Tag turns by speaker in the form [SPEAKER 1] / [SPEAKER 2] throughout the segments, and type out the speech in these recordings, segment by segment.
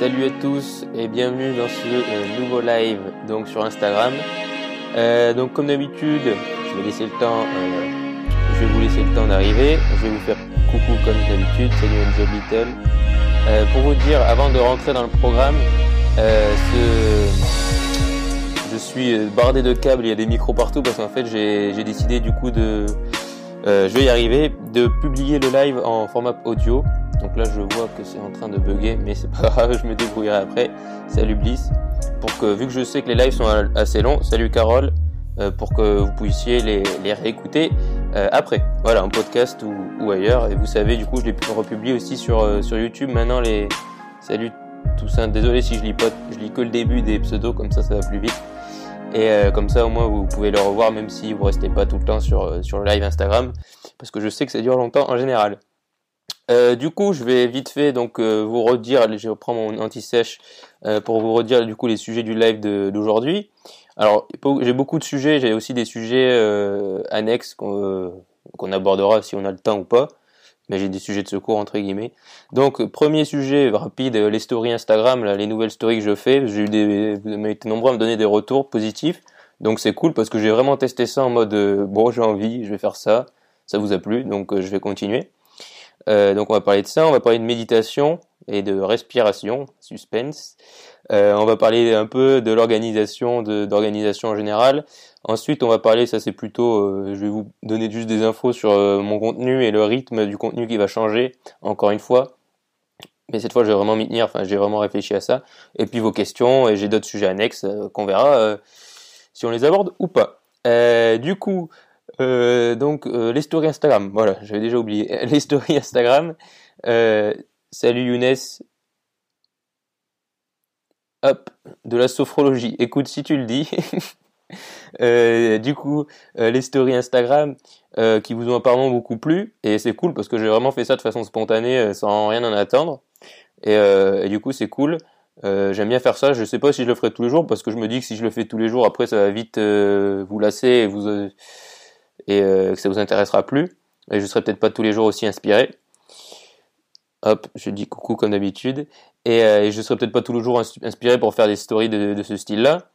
[SPEAKER 1] Salut à tous et bienvenue dans ce euh, nouveau live donc sur Instagram. Euh, donc comme d'habitude, euh, je vais vous laisser le temps d'arriver. Je vais vous faire coucou comme d'habitude. Salut Angel Little. Pour vous dire, avant de rentrer dans le programme, je suis bardé de câbles, il y a des micros partout parce qu'en fait j'ai décidé du coup de, je vais y arriver, de publier le live en format audio. Donc là, je vois que c'est en train de bugger, mais c'est pas grave, je me débrouillerai après. Salut Bliss. Pour que, vu que je sais que les lives sont assez longs, salut Carole, euh, pour que vous puissiez les, réécouter euh, après. Voilà, en podcast ou, ailleurs. Et vous savez, du coup, je les republie aussi sur, euh, sur YouTube. Maintenant, les. Salut Toussaint, désolé si je lis pas, je lis que le début des pseudos, comme ça, ça va plus vite. Et comme ça, au moins, vous pouvez le revoir, même si vous restez pas tout le temps sur, sur le live Instagram, parce que je sais que ça dure longtemps en général. Euh, du coup, je vais vite fait donc euh, vous redire, je reprends mon anti-sèche euh, pour vous redire du coup les sujets du live d'aujourd'hui. Alors, j'ai beaucoup de sujets, j'ai aussi des sujets annexes qu'on abordera si on a le temps ou pas, mais j'ai des sujets de secours entre guillemets. Donc, premier sujet rapide, les stories Instagram, les nouvelles stories que je fais, j'ai eu des, vous été nombreux à me donner des retours positifs, donc c'est cool parce que j'ai vraiment testé ça en mode bon, j'ai envie, je vais faire ça, ça vous a plu, donc je vais continuer. Euh, donc on va parler de ça, on va parler de méditation et de respiration, suspense. Euh, on va parler un peu de l'organisation, d'organisation en général. Ensuite, on va parler, ça c'est plutôt, euh, je vais vous donner juste des infos sur mon contenu et le rythme du contenu qui va changer, encore une fois. Mais cette fois, je vais vraiment m'y tenir, enfin j'ai vraiment réfléchi à ça. Et puis vos questions, et j'ai d'autres sujets annexes qu'on verra si on les aborde ou pas. du coup, euh, donc euh, les stories Instagram, voilà, j'avais déjà oublié. Les stories Instagram. Euh, salut Younes. Hop, de la sophrologie. Écoute, si tu le dis. du coup, les stories Instagram qui vous ont apparemment beaucoup plu. Et c'est cool parce que j'ai vraiment fait ça de façon spontanée sans rien en attendre. Et, et du coup, c'est cool. J'aime bien faire ça. Je sais pas si je le ferai tous les jours parce que je me dis que si je le fais tous les jours, après ça va vite vous lasser et vous et euh, que ça vous intéressera plus. Et je serai peut-être pas tous les jours aussi inspiré. Hop, je dis coucou comme d'habitude. Et, euh, et, je serai peut-être pas tous les jours inspiré pour faire des stories de, ce style-là.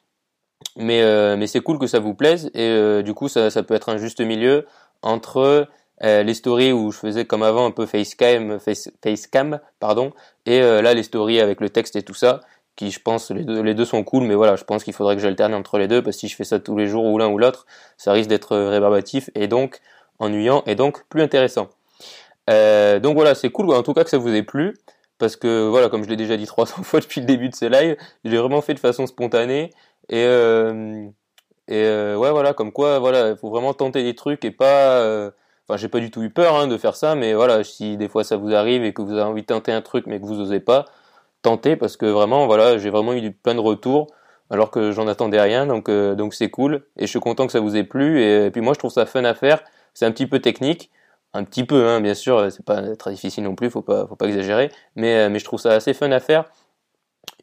[SPEAKER 1] Mais, euh, mais c'est cool que ça vous plaise. Et euh, du coup, ça, peut être un juste milieu entre les stories où je faisais comme avant un peu facecam, face, facecam pardon, et là les stories avec le texte et tout ça qui je pense les deux, les deux sont cool mais voilà je pense qu'il faudrait que j'alterne entre les deux parce que si je fais ça tous les jours ou l'un ou l'autre ça risque d'être euh, rébarbatif et donc ennuyant et donc plus intéressant. Euh, donc voilà c'est cool en tout cas que ça vous ait plu parce que voilà comme je l'ai déjà dit 300 fois depuis le début de ces lives j'ai vraiment fait de façon spontanée et euh, ouais voilà comme quoi voilà il faut vraiment tenter des trucs et pas enfin j'ai pas du tout eu peur hein, de faire ça mais voilà si des fois ça vous arrive et que vous avez envie de tenter un truc mais que vous osez pas tenter parce que vraiment voilà j'ai vraiment eu plein de retours alors que j'en attendais rien donc euh, donc c'est cool. Et je suis content que ça vous ait plu. Et, puis moi je trouve ça fun à faire. C'est un petit peu technique. Un petit peu hein, bien sûr c'est pas très difficile non plus faut pas faut pas exagérer. Mais euh, mais je trouve ça assez fun à faire.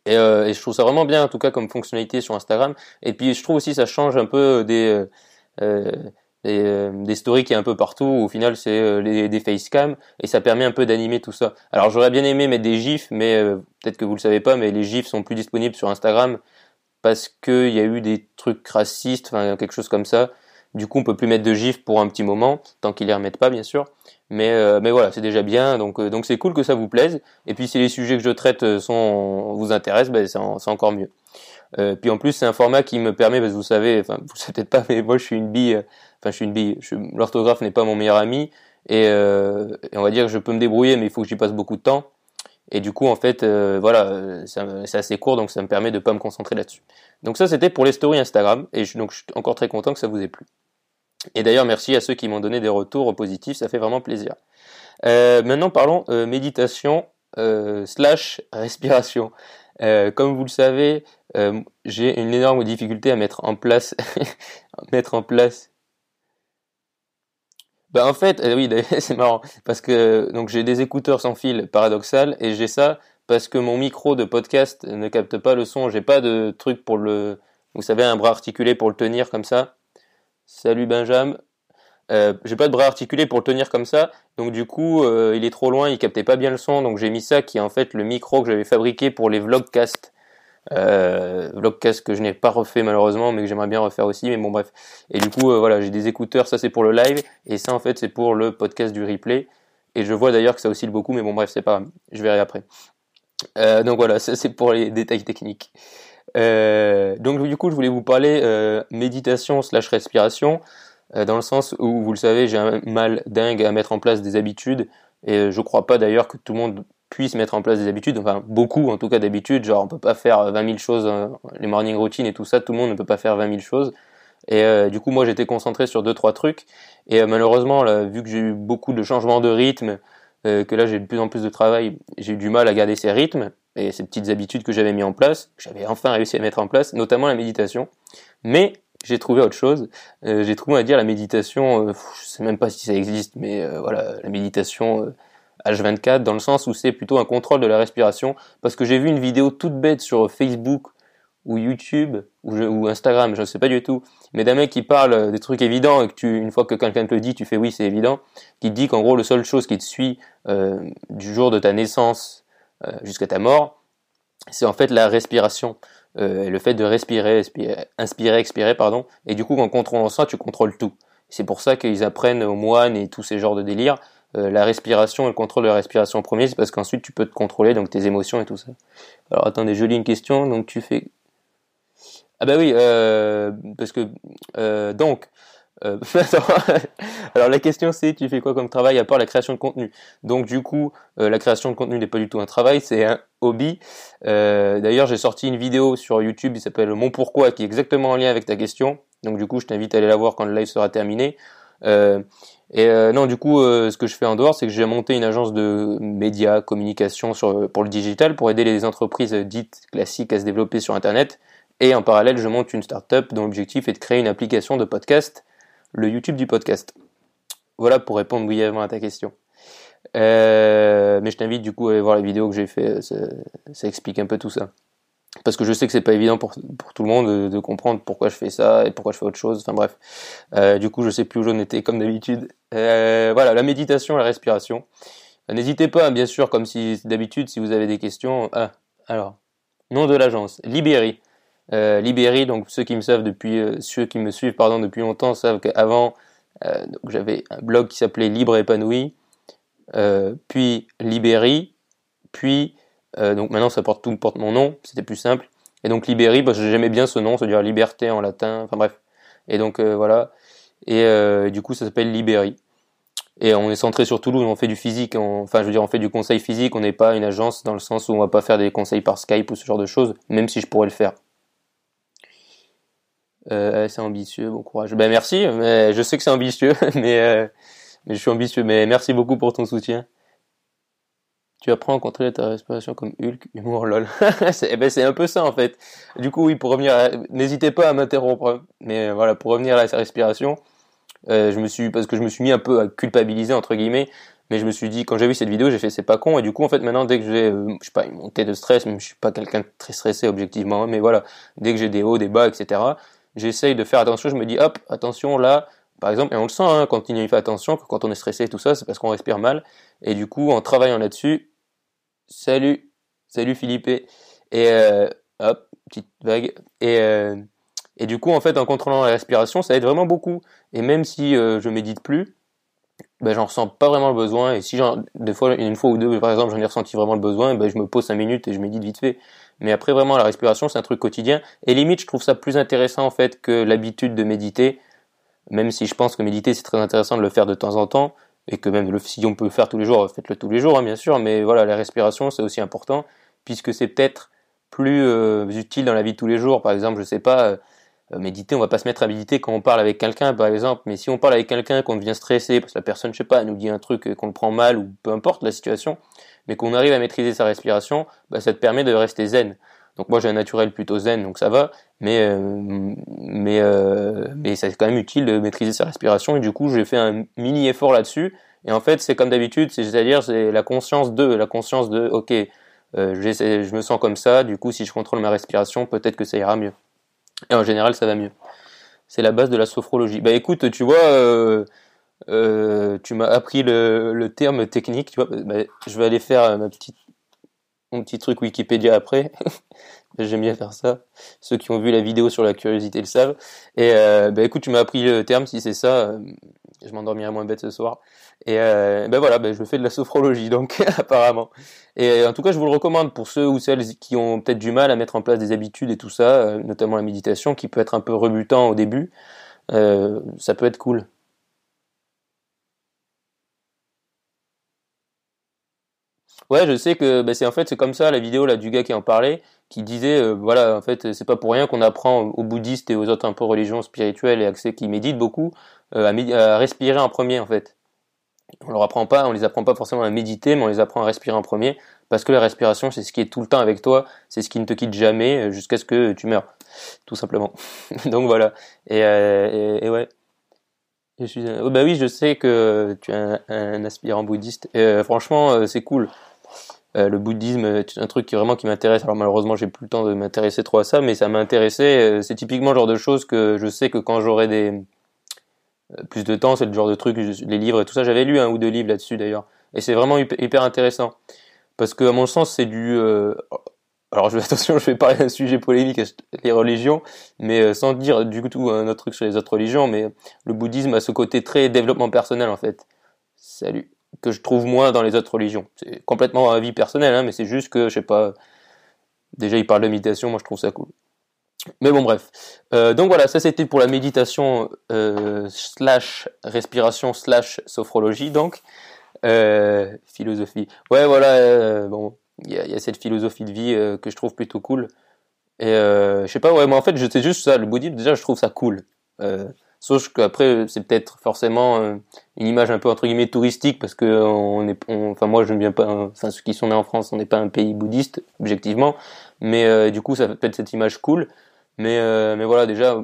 [SPEAKER 1] Et, euh, je trouve ça vraiment bien en tout cas comme fonctionnalité sur Instagram. Et puis je trouve aussi ça change un peu des euh, des, euh, des stories qui est un peu partout. Au final, c'est euh, des facecam et ça permet un peu d'animer tout ça. Alors, j'aurais bien aimé mettre des gifs, mais euh, peut-être que vous le savez pas, mais les gifs sont plus disponibles sur Instagram parce qu'il y a eu des trucs racistes, enfin quelque chose comme ça. Du coup, on peut plus mettre de gifs pour un petit moment, tant qu'ils les remettent pas, bien sûr. Mais euh, mais voilà, c'est déjà bien. Donc donc c'est cool que ça vous plaise. Et puis si les sujets que je traite sont vous intéressent, ben, c'est encore mieux. Euh, puis en plus, c'est un format qui me permet, parce que vous savez, enfin, vous savez peut-être pas, mais moi, je suis une bille, enfin, je suis une bille, l'orthographe n'est pas mon meilleur ami, et, euh, et, on va dire que je peux me débrouiller, mais il faut que j'y passe beaucoup de temps. Et du coup, en fait, euh, voilà, c'est assez court, donc ça me permet de pas me concentrer là-dessus. Donc ça, c'était pour les stories Instagram, et donc je suis encore très content que ça vous ait plu. Et d'ailleurs, merci à ceux qui m'ont donné des retours positifs, ça fait vraiment plaisir. Maintenant, parlons méditation slash respiration. Comme vous le savez, j'ai une énorme difficulté à mettre en place, mettre en place bah en fait, euh, oui, c'est marrant parce que donc j'ai des écouteurs sans fil paradoxal et j'ai ça parce que mon micro de podcast ne capte pas le son. J'ai pas de truc pour le, vous savez, un bras articulé pour le tenir comme ça. Salut Benjamin. Euh, j'ai pas de bras articulés pour le tenir comme ça, donc du coup euh, il est trop loin, il captait pas bien le son, donc j'ai mis ça qui est en fait le micro que j'avais fabriqué pour les vlogcasts. Euh, vlogcast que je n'ai pas refait malheureusement, mais que j'aimerais bien refaire aussi. Mais bon bref. Et du coup voilà, j'ai des écouteurs, ça c'est pour le live, et ça en fait c'est pour le podcast du replay. Et je vois d'ailleurs que ça oscille beaucoup, mais bon bref c'est pas, je verrai après. donc voilà, ça c'est pour les détails techniques. donc du coup je voulais vous parler méditation slash respiration. Euh, dans le sens où, vous le savez, j'ai un mal dingue à mettre en place des habitudes, et je crois pas d'ailleurs que tout le monde puisse mettre en place des habitudes, enfin beaucoup en tout cas d'habitudes, genre on peut pas faire 20 000 choses, euh, les morning routines et tout ça, tout le monde ne peut pas faire 20 000 choses. Et euh, du coup moi j'étais concentré sur deux trois trucs, et malheureusement là, vu que j'ai eu beaucoup de changements de rythme, que là j'ai de plus en plus de travail, j'ai eu du mal à garder ces rythmes et ces petites habitudes que j'avais mis en place, que j'avais enfin réussi à mettre en place, notamment la méditation. Mais j'ai trouvé autre chose. Euh, j'ai trouvé, à dire, la méditation, euh, je sais même pas si ça existe, mais euh, voilà, la méditation H24, dans le sens où c'est plutôt un contrôle de la respiration, parce que j'ai vu une vidéo toute bête sur Facebook ou YouTube ou, ou Instagram, je ne sais pas du tout, mais d'un mec qui parle des trucs évidents et que tu, une fois que quelqu'un te le dit, tu fais oui, c'est évident, qui te dit qu'en gros, la seule chose qui te suit du jour de ta naissance jusqu'à ta mort, c'est en fait la respiration. Euh, le fait de respirer, inspirer, expirer, pardon. Et du coup, en contrôlant ça, tu contrôles tout. C'est pour ça qu'ils apprennent aux moines et tous ces genres de délires euh, la respiration et le contrôle de la respiration en premier, c'est parce qu'ensuite tu peux te contrôler, donc tes émotions et tout ça. Alors attendez, je lis une question, donc tu fais... Ah bah oui, euh, parce que... Euh, donc, euh, alors la question c'est tu fais quoi comme travail à part la création de contenu? Donc du coup euh, la création de contenu n'est pas du tout un travail, c'est un hobby. Euh, d'ailleurs j'ai sorti une vidéo sur YouTube qui s'appelle Mon pourquoi qui est exactement en lien avec ta question. Donc du coup je t'invite à aller la voir quand le live sera terminé. et non du coup ce que je fais en dehors c'est que j'ai monté une agence de médias, communication pour le digital pour aider les entreprises dites classiques à se développer sur Internet. Et en parallèle, je monte une startup dont l'objectif est de créer une application de podcast le YouTube du podcast. Voilà pour répondre brièvement à ta question. Euh, mais je t'invite du coup à aller voir les vidéos que j'ai fait, ça, explique un peu tout ça. Parce que je sais que c'est pas évident pour, pour tout le monde de, comprendre pourquoi je fais ça et pourquoi je fais autre chose. Enfin bref, euh, du coup je sais plus où j'en étais comme d'habitude. Euh, voilà, la méditation, la respiration. N'hésitez pas, bien sûr, comme si d'habitude, si vous avez des questions. Ah, alors, nom de l'agence, Libéry. Euh, Libéry, donc ceux qui me depuis, euh, ceux qui me suivent pardon depuis longtemps savent qu'avant euh, j'avais un blog qui s'appelait Libre épanoui, puis Libéry, puis donc maintenant ça porte tout porte mon nom, c'était plus simple. Et donc Libéry, bah, j'aimais bien ce nom, c'est-à-dire liberté en latin, enfin bref. Et donc voilà. Et du coup ça s'appelle Libéry. Et on est centré sur Toulouse, on fait du physique, enfin je veux dire on fait du conseil physique, on n'est pas une agence dans le sens où on va pas faire des conseils par Skype ou ce genre de choses, même si je pourrais le faire. Euh, c'est ambitieux, bon courage. Ben merci, mais je sais que c'est ambitieux, mais, euh, mais je suis ambitieux. Mais merci beaucoup pour ton soutien. Tu apprends à contrôler ta respiration comme Hulk, humour lol. c'est eh ben, c'est un peu ça en fait. Du coup oui, pour revenir, n'hésitez pas à m'interrompre. Mais voilà, pour revenir à la respiration, euh, je me suis parce que je me suis mis un peu à culpabiliser entre guillemets. Mais je me suis dit quand j'ai vu cette vidéo, j'ai fait c'est pas con et du coup en fait maintenant dès que j'ai euh, je sais pas une montée de stress, même je suis pas quelqu'un très stressé objectivement, mais voilà dès que j'ai des hauts, des bas, etc j'essaye de faire attention, je me dis hop, attention là, par exemple, et on le sent hein, quand il fait attention, que quand on est stressé et tout ça, c'est parce qu'on respire mal. Et du coup, en travaillant là-dessus, salut, salut Philippe, et euh, hop, petite vague, et, euh, et du coup, en fait, en contrôlant la respiration, ça aide vraiment beaucoup. Et même si euh, je médite plus, ben, j'en ressens pas vraiment le besoin. Et si des fois, une fois ou deux, par exemple, j'en ai ressenti vraiment le besoin, ben, je me pose cinq minutes et je médite vite fait. Mais après, vraiment, la respiration, c'est un truc quotidien. Et limite, je trouve ça plus intéressant, en fait, que l'habitude de méditer. Même si je pense que méditer, c'est très intéressant de le faire de temps en temps. Et que même si on peut le faire tous les jours, faites-le tous les jours, hein, bien sûr. Mais voilà, la respiration, c'est aussi important. Puisque c'est peut-être plus euh, utile dans la vie de tous les jours. Par exemple, je sais pas, euh, méditer, on va pas se mettre à méditer quand on parle avec quelqu'un, par exemple. Mais si on parle avec quelqu'un, qu'on devient stressé, parce que la personne, je sais pas, nous dit un truc qu'on le prend mal, ou peu importe la situation, mais qu'on arrive à maîtriser sa respiration, bah, ça te permet de rester zen. Donc moi j'ai un naturel plutôt zen, donc ça va, mais euh, mais euh, mais c'est quand même utile de maîtriser sa respiration et du coup j'ai fait un mini effort là-dessus. Et en fait c'est comme d'habitude, c'est-à-dire c'est la conscience de, la conscience de, ok, euh, je me sens comme ça, du coup si je contrôle ma respiration, peut-être que ça ira mieux. Et en général ça va mieux. C'est la base de la sophrologie. Bah écoute, tu vois, euh, tu m'as appris le, terme technique. Tu vois, bah, je vais aller faire ma petite, mon petit truc Wikipédia après. J'aime bien faire ça. Ceux qui ont vu la vidéo sur la curiosité le savent. Et euh, bah, écoute, tu m'as appris le terme. Si c'est ça, euh, je m'endormirai moins bête ce soir. Et euh, ben voilà, ben je fais de la sophrologie donc apparemment. Et en tout cas, je vous le recommande pour ceux ou celles qui ont peut-être du mal à mettre en place des habitudes et tout ça, euh, notamment la méditation, qui peut être un peu rebutant au début. Euh, ça peut être cool. Ouais, je sais que ben c'est en fait c'est comme ça la vidéo là du gars qui en parlait, qui disait euh, voilà en fait c'est pas pour rien qu'on apprend aux bouddhistes et aux autres un peu religions spirituelles et accès qui méditent beaucoup à, à respirer en premier en fait on leur apprend pas, on les apprend pas forcément à méditer, mais on les apprend à respirer en premier, parce que la respiration, c'est ce qui est tout le temps avec toi, c'est ce qui ne te quitte jamais euh, jusqu'à ce que tu meurs, tout simplement. Donc voilà. Et, euh, et, ouais. Je suis, oh, bah oui, je sais que tu es un, aspirant bouddhiste. Euh, franchement, c'est cool. Le bouddhisme est un truc qui vraiment qui m'intéresse. Alors malheureusement, j'ai plus le temps de m'intéresser trop à ça, mais ça m'intéressait. C'est typiquement le genre de choses que je sais que quand j'aurai des euh, plus de temps, c'est le genre de truc, les livres et tout ça, j'avais lu un ou deux livres là-dessus d'ailleurs, et c'est vraiment hyper intéressant, parce que à mon sens c'est du, euh, alors attention, je vais parler d'un sujet polémique, les religions, mais euh, sans dire du tout un autre truc sur les autres religions, mais le bouddhisme a ce côté très développement personnel en fait, salut, que je trouve moins dans les autres religions. C'est complètement un avis personnel, hein, mais c'est juste que je sais pas, déjà il parle de méditation, moi je trouve ça cool. Mais bon, bref. Euh, donc voilà, ça c'était pour la méditation euh, slash respiration slash sophrologie, donc euh, philosophie. Ouais, voilà. bon, il y y a, cette philosophie de vie que je trouve plutôt cool. Et je sais pas, ouais, moi en fait, c'est juste ça. Le bouddhisme, déjà, je trouve ça cool. Sauf qu'après, c'est peut-être forcément une image un peu entre guillemets touristique parce que on est, enfin moi, je ne viens pas, enfin ceux qui sont nés en France, on n'est pas un pays bouddhiste objectivement, mais du coup, ça fait peut-être cette image cool. Mais, euh, mais voilà, déjà,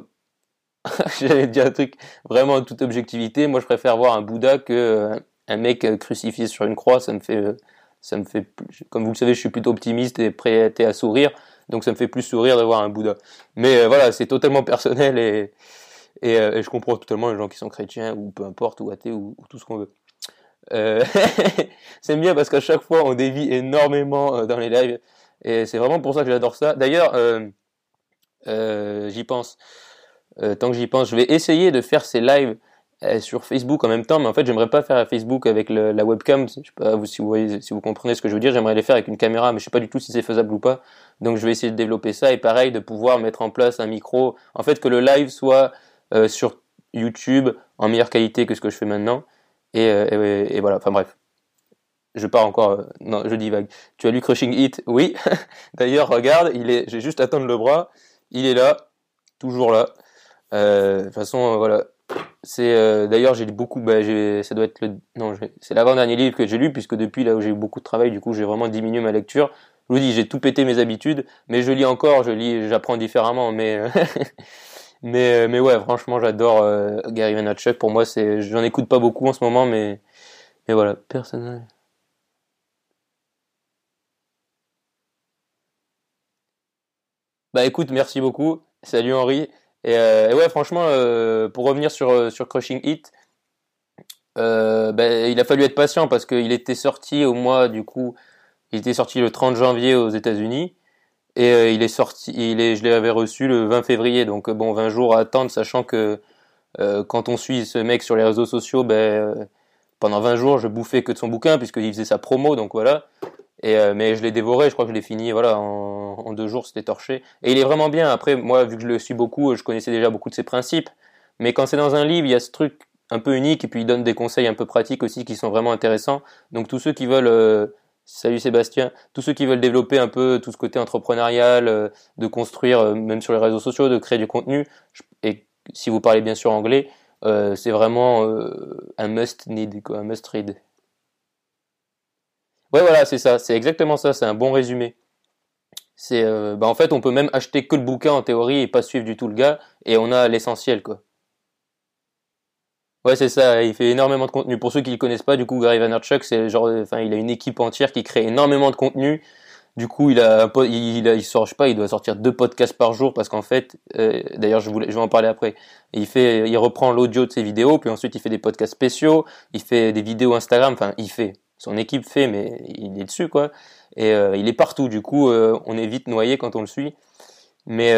[SPEAKER 1] j'allais dire un truc vraiment en toute objectivité. Moi, je préfère voir un Bouddha que euh, un mec euh, crucifié sur une croix. Ça me fait, ça me fait, comme vous le savez, je suis plutôt optimiste et prêt à sourire. Donc, ça me fait plus sourire de voir un Bouddha. Mais voilà, c'est totalement personnel et, et, je comprends totalement les gens qui sont chrétiens ou peu importe ou athées ou, tout ce qu'on veut. Euh, c'est bien parce qu'à chaque fois on dévie énormément dans les lives et c'est vraiment pour ça que j'adore ça. D'ailleurs, euh, j'y pense. Euh, tant que j'y pense, je vais essayer de faire ces lives euh, sur Facebook en même temps, mais en fait, j'aimerais pas faire Facebook avec la webcam. Je sais pas vous, si vous si vous comprenez ce que je veux dire. J'aimerais les faire avec une caméra, mais je sais pas du tout si c'est faisable ou pas. Donc, je vais essayer de développer ça et pareil, de pouvoir mettre en place un micro. En fait, que le live soit sur YouTube en meilleure qualité que ce que je fais maintenant. Et, et voilà. Enfin bref. Je pars encore. non, je dis vague. Tu as lu Crushing Hit Oui. D'ailleurs, regarde, il est. J'ai juste à tendre le bras il est là, toujours là. Euh, de toute façon, euh, voilà. C'est euh, d'ailleurs j'ai beaucoup, bah, ça doit être le, non, c'est l'avant-dernier livre que j'ai lu puisque depuis là où j'ai eu beaucoup de travail, du coup j'ai vraiment diminué ma lecture. Je vous dis, j'ai tout pété mes habitudes, mais je lis encore, je lis, j'apprends différemment, mais mais mais ouais, franchement, j'adore Gary Vaynerchuk. Pour moi, c'est, j'en écoute pas beaucoup en ce moment, mais mais voilà, personnel. Bah écoute, merci beaucoup. Salut Henri. Et, euh, ouais, franchement, euh, pour revenir sur, euh, sur Crushing Hit, bah, il a fallu être patient parce qu'il était sorti au mois, du coup, il était sorti le 30 janvier aux États-Unis et il est sorti, il est, je l'avais reçu le 20 février, donc bon, 20 jours à attendre, sachant que quand on suit ce mec sur les réseaux sociaux, ben, pendant 20 jours, je bouffais que de son bouquin puisqu'il faisait sa promo, donc voilà. Et, euh, mais je l'ai dévoré, je crois que je l'ai fini voilà, en, en deux jours, c'était torché. Et il est vraiment bien. Après, moi, vu que je le suis beaucoup, je connaissais déjà beaucoup de ses principes. Mais quand c'est dans un livre, il y a ce truc un peu unique et puis il donne des conseils un peu pratiques aussi qui sont vraiment intéressants. Donc tous ceux qui veulent, euh, salut Sébastien, tous ceux qui veulent développer un peu tout ce côté entrepreneurial, euh, de construire même sur les réseaux sociaux, de créer du contenu, et si vous parlez bien sûr anglais, c'est vraiment un must need, un must read. Ouais, voilà, c'est ça, c'est exactement ça, c'est un bon résumé. C'est, euh, bah en fait, on peut même acheter que le bouquin en théorie et pas suivre du tout le gars, et on a l'essentiel, quoi. Ouais, c'est ça, il fait énormément de contenu. Pour ceux qui le connaissent pas, du coup, Gary Vaynerchuk, c'est genre, enfin, il a une équipe entière qui crée énormément de contenu. Du coup, il a, il, il sort, je sais pas, il doit sortir deux podcasts par jour parce qu'en fait, euh, d'ailleurs, je voulais, je vais en parler après. Il fait, il reprend l'audio de ses vidéos, puis ensuite il fait des podcasts spéciaux, il fait des vidéos Instagram. Enfin, il fait, son équipe fait, mais il est dessus quoi. Et euh, il est partout. Du coup, euh, on est vite noyé quand on le suit. Mais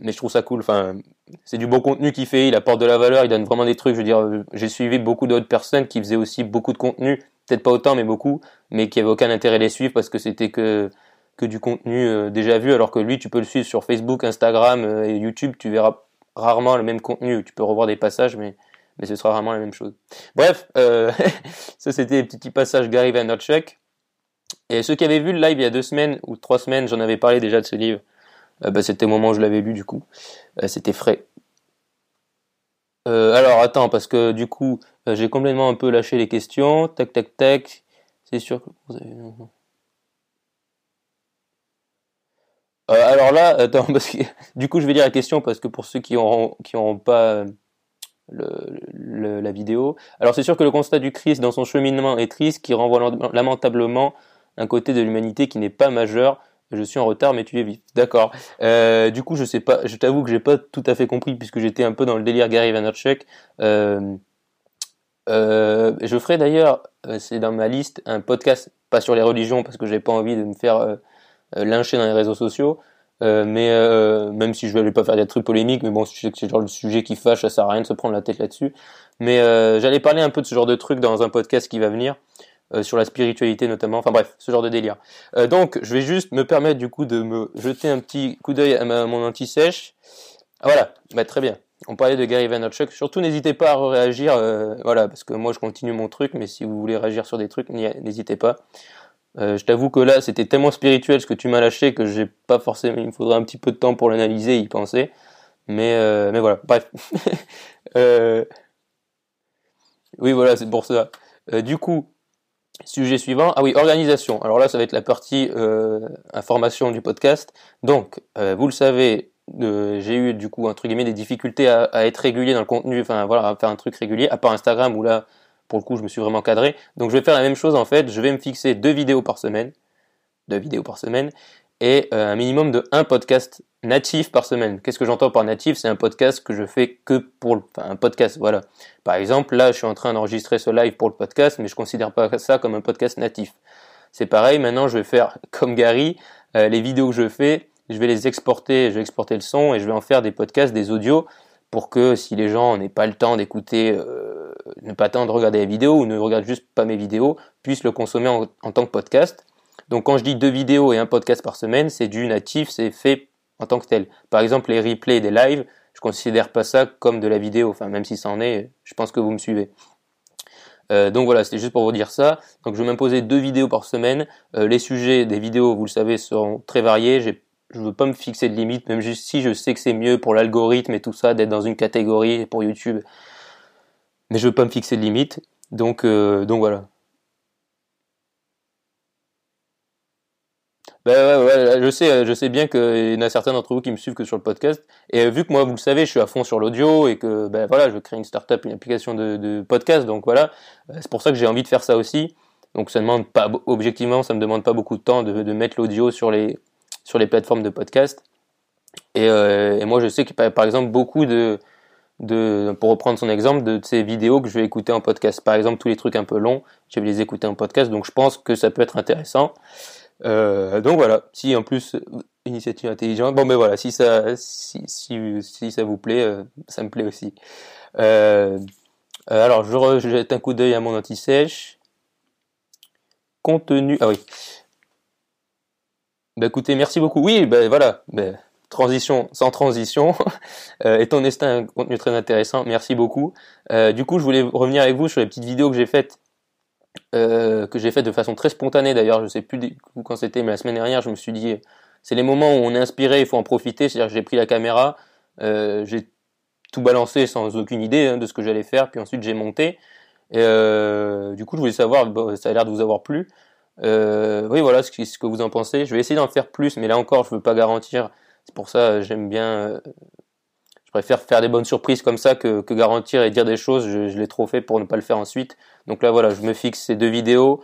[SPEAKER 1] mais je trouve ça cool. Enfin, c'est du bon contenu qu'il fait. Il apporte de la valeur. Il donne vraiment des trucs. Je veux dire, j'ai suivi beaucoup d'autres personnes qui faisaient aussi beaucoup de contenu peut-être pas autant, mais beaucoup, mais qui avait aucun intérêt à les suivre parce que c'était que que du contenu euh, déjà vu, alors que lui, tu peux le suivre sur Facebook, Instagram euh, et YouTube, tu verras rarement le même contenu. Tu peux revoir des passages, mais mais ce sera rarement la même chose. Bref, euh, ça c'était des petits passages Gary Vaynerchuk. Et ceux qui avaient vu le live il y a deux semaines ou trois semaines, j'en avais parlé déjà de ce livre. Bah, c'était au moment où je l'avais lu du coup. c'était frais. alors attends, parce que du coup, euh, j'ai complètement un peu lâché les questions. Tac, tac, tac. C'est sûr que. Euh, alors là, attends, parce que du coup, je vais lire la question parce que pour ceux qui n'auront qui pas la vidéo. Alors, c'est sûr que le constat du Christ dans son cheminement est triste, qui renvoie lamentablement un côté de l'humanité qui n'est pas majeur. Je suis en retard, mais tu es vif. D'accord. Euh, du coup, je sais pas. Je t'avoue que j'ai pas tout à fait compris puisque j'étais un peu dans le délire Gary Vaynerchuk. Euh, euh, je ferai d'ailleurs, euh, c'est dans ma liste, un podcast, pas sur les religions parce que j'ai pas envie de me faire lyncher dans les réseaux sociaux, mais même si je vais pas faire des trucs polémiques, mais bon, sais que c'est genre le sujet qui fâche, ça sert à rien de se prendre la tête là-dessus. Mais j'allais parler un peu de ce genre de trucs dans un podcast qui va venir. Sur la spiritualité notamment, enfin bref, ce genre de délire. donc, je vais juste me permettre du coup de me jeter un petit coup d'œil à, mon anti-sèche. Ah, voilà, bah, très bien on parlait de Gary Vaynerchuk. Surtout, n'hésitez pas à réagir, euh, voilà, parce que moi, je continue mon truc, mais si vous voulez réagir sur des trucs, n'hésitez pas. Euh, je t'avoue que là, c'était tellement spirituel ce que tu m'as lâché que j'ai pas forcément. Il me faudrait un petit peu de temps pour l'analyser, et y penser. Mais, euh, mais voilà. Bref. oui, voilà, c'est pour ça. du coup, sujet suivant. Ah oui, organisation. Alors là, ça va être la partie information du podcast. Donc, vous le savez, j'ai eu du coup entre guillemets des difficultés à, à, être régulier dans le contenu, enfin voilà, à faire un truc régulier, à part Instagram où là pour le coup je me suis vraiment cadré. Donc je vais faire la même chose en fait, je vais me fixer deux vidéos par semaine, deux vidéos par semaine, et euh, un minimum de un podcast natif par semaine. Qu'est-ce que j'entends par natif? C'est un podcast que je fais que pour le, enfin, un podcast, voilà. Par exemple, là je suis en train d'enregistrer ce live pour le podcast, mais je considère pas ça comme un podcast natif. C'est pareil, maintenant je vais faire comme Gary, euh, les vidéos que je fais, je vais les exporter, je vais exporter le son et je vais en faire des podcasts, des audios pour que si les gens n'aient pas le temps d'écouter, euh, ne pas le temps de regarder les vidéos ou ne regardent juste pas mes vidéos, puissent le consommer en, tant que podcast. Donc quand je dis deux vidéos et un podcast par semaine, c'est du natif, c'est fait en tant que tel. Par exemple, les replays des lives, je considère pas ça comme de la vidéo, même si ça en est, je pense que vous me suivez. Euh, donc voilà, c'était juste pour vous dire ça. Donc je vais m'imposer deux vidéos par semaine. Euh, les sujets des vidéos, vous le savez, seront très variés. Je veux pas me fixer de limite, même si je sais que c'est mieux pour l'algorithme et tout ça d'être dans une catégorie pour YouTube. Mais je veux pas me fixer de limite. Euh, donc voilà. Ben ouais, je sais, je sais bien qu'il y en a certains d'entre vous qui me suivent que sur le podcast. Et vu que moi, vous le savez, je suis à fond sur l'audio et que ben voilà, je créer une startup, une application de, podcast. Donc voilà, euh, c'est pour ça que j'ai envie de faire ça aussi. Donc ça demande pas, objectivement, ça me demande pas beaucoup de temps de, de mettre l'audio sur les sur les plateformes de podcast. Et, euh, et moi, je sais que par exemple, beaucoup de, de, pour reprendre son exemple, de, ces vidéos que je vais écouter en podcast. Par exemple, tous les trucs un peu longs, je vais les écouter en podcast. Donc, je pense que ça peut être intéressant. Euh, donc voilà. Si en plus initiative intelligente, bon ben voilà. Si ça, si, ça vous plaît, euh, ça me plaît aussi. Euh, alors, je, je jette un coup d'œil à mon anti-sèche. Contenu. Ah oui. Bah écoutez, merci beaucoup. Oui, ben voilà, ben, transition sans transition. et ton destin, un contenu très intéressant. Merci beaucoup. Du coup, je voulais revenir avec vous sur les petites vidéos que j'ai faites, euh, que j'ai faites de façon très spontanée. D'ailleurs, je sais plus quand c'était, mais la semaine dernière, je me suis dit, c'est les moments où on est inspiré, il faut en profiter. C'est-à-dire, j'ai pris la caméra, euh, j'ai tout balancé sans aucune idée hein, de ce que j'allais faire, puis ensuite j'ai monté. Euh, du coup, je voulais savoir, ça a l'air de vous avoir plu. Oui, voilà ce que, vous en pensez. Je vais essayer d'en faire plus, mais là encore, je veux pas garantir. C'est pour ça, j'aime bien. Euh, préfère faire des bonnes surprises comme ça que, que garantir et dire des choses. Je, l'ai trop fait pour ne pas le faire ensuite. Donc là, voilà, je me fixe ces deux vidéos.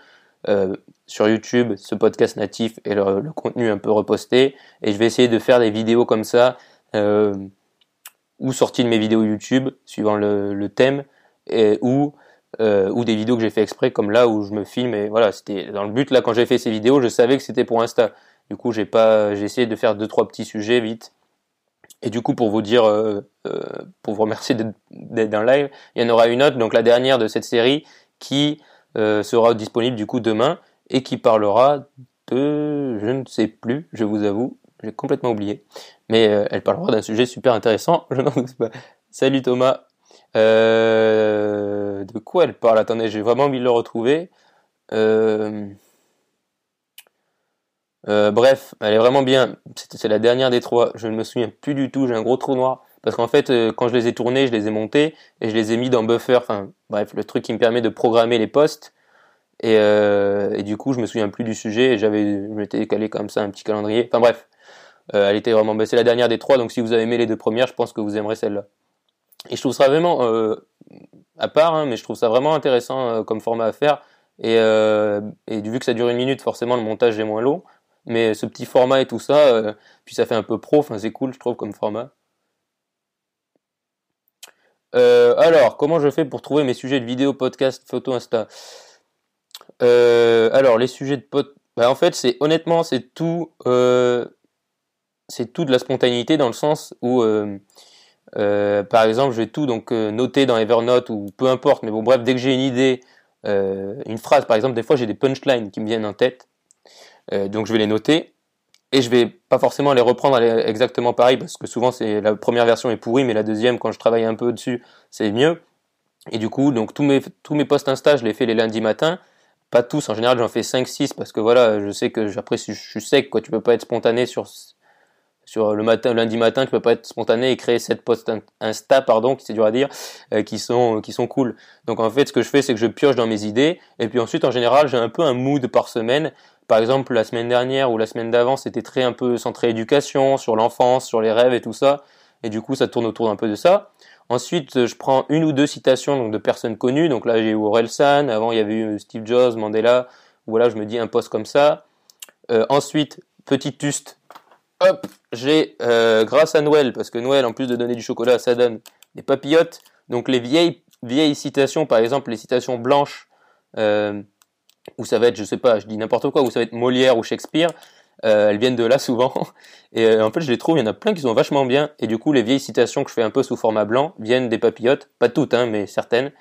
[SPEAKER 1] sur YouTube ce podcast natif et le, contenu un peu reposté. Et je vais essayer de faire des vidéos comme ça ou sorties de mes vidéos YouTube suivant le, le thème ou euh, ou des vidéos que j'ai fait exprès comme là où je me filme et voilà c'était dans le but là quand j'ai fait ces vidéos je savais que c'était pour Insta du coup j'ai pas j'ai essayé de faire deux trois petits sujets vite et du coup pour vous dire euh, euh, pour vous remercier d'être dans le live il y en aura une autre donc la dernière de cette série qui euh, sera disponible du coup demain et qui parlera de je ne sais plus je vous avoue j'ai complètement oublié. Mais euh, elle parlera d'un sujet super intéressant je n'en doute pas. Salut Thomas. Euh, de quoi elle parle? Attendez, j'ai vraiment envie de le retrouver. Euh, euh, bref, elle est vraiment bien. C'est la dernière des trois. Je ne me souviens plus du tout. J'ai un gros trou noir. Parce qu'en fait, quand je les ai tournés, je les ai montés et je les ai mis dans Buffer. Enfin, bref, le truc qui me permet de programmer les posts. Et, et du coup, je me souviens plus du sujet. Et j'avais, je m'étais calé comme ça un petit calendrier. Enfin bref, elle était vraiment. c'est la dernière des trois. Donc si vous avez aimé les deux premières, je pense que vous aimerez celle-là. Et je trouve ça vraiment, euh, à part, hein, mais je trouve ça vraiment intéressant euh, comme format à faire. Et, euh, et vu que ça dure une minute, forcément le montage est moins long. Mais ce petit format et tout ça, euh, puis ça fait un peu pro, c'est cool je trouve comme format. Euh, alors, comment je fais pour trouver mes sujets de vidéo, podcast, photo, Insta? Alors, les sujets de pod... Bah, en fait, c'est honnêtement, c'est tout, c'est tout de la spontanéité dans le sens où euh, par exemple, je tout donc euh, noter dans Evernote ou peu importe, mais bon bref, dès que j'ai une idée, euh, une phrase, par exemple, des fois j'ai des punchlines qui me viennent en tête, donc je vais les noter et je vais pas forcément les reprendre exactement pareil parce que souvent c'est la première version est pourrie, mais la deuxième quand je travaille un peu dessus c'est mieux. Et du coup, donc tous mes tous posts Insta, je les fais les lundis matin. Pas tous, en général j'en fais 5-6 parce que voilà, je sais que après je suis sec, quoi, tu peux pas être spontané sur le matin, lundi matin, tu peux pas être spontané et créer cette post Insta, pardon, qui c'est dur à dire, euh, qui sont qui sont cool. Donc en fait, ce que je fais, c'est que je pioche dans mes idées, et puis ensuite, en général, j'ai un peu un mood par semaine. Par exemple, la semaine dernière ou la semaine d'avant, c'était très un peu centré éducation, sur l'enfance, sur les rêves et tout ça, et du coup, ça tourne autour d'un peu de ça. Ensuite, je prends une ou deux citations de personnes connues. Donc là, j'ai eu Aurel San. Avant, il y avait eu Steve Jobs, Mandela. Voilà, je me dis un post comme ça. Euh, ensuite, petite tuste hop, j'ai, euh, grâce à Noël, parce que Noël, en plus de donner du chocolat, ça donne des papillotes. Donc les vieilles, vieilles citations, par exemple les citations blanches, euh, où ça va être, je sais pas, je dis n'importe quoi, où ça va être Molière ou Shakespeare, euh, elles viennent de là souvent. Et euh, en fait, je les trouve, il y en a plein qui sont vachement bien. Et du coup, les vieilles citations que je fais un peu sous format blanc viennent des papillotes, pas toutes, hein, mais certaines.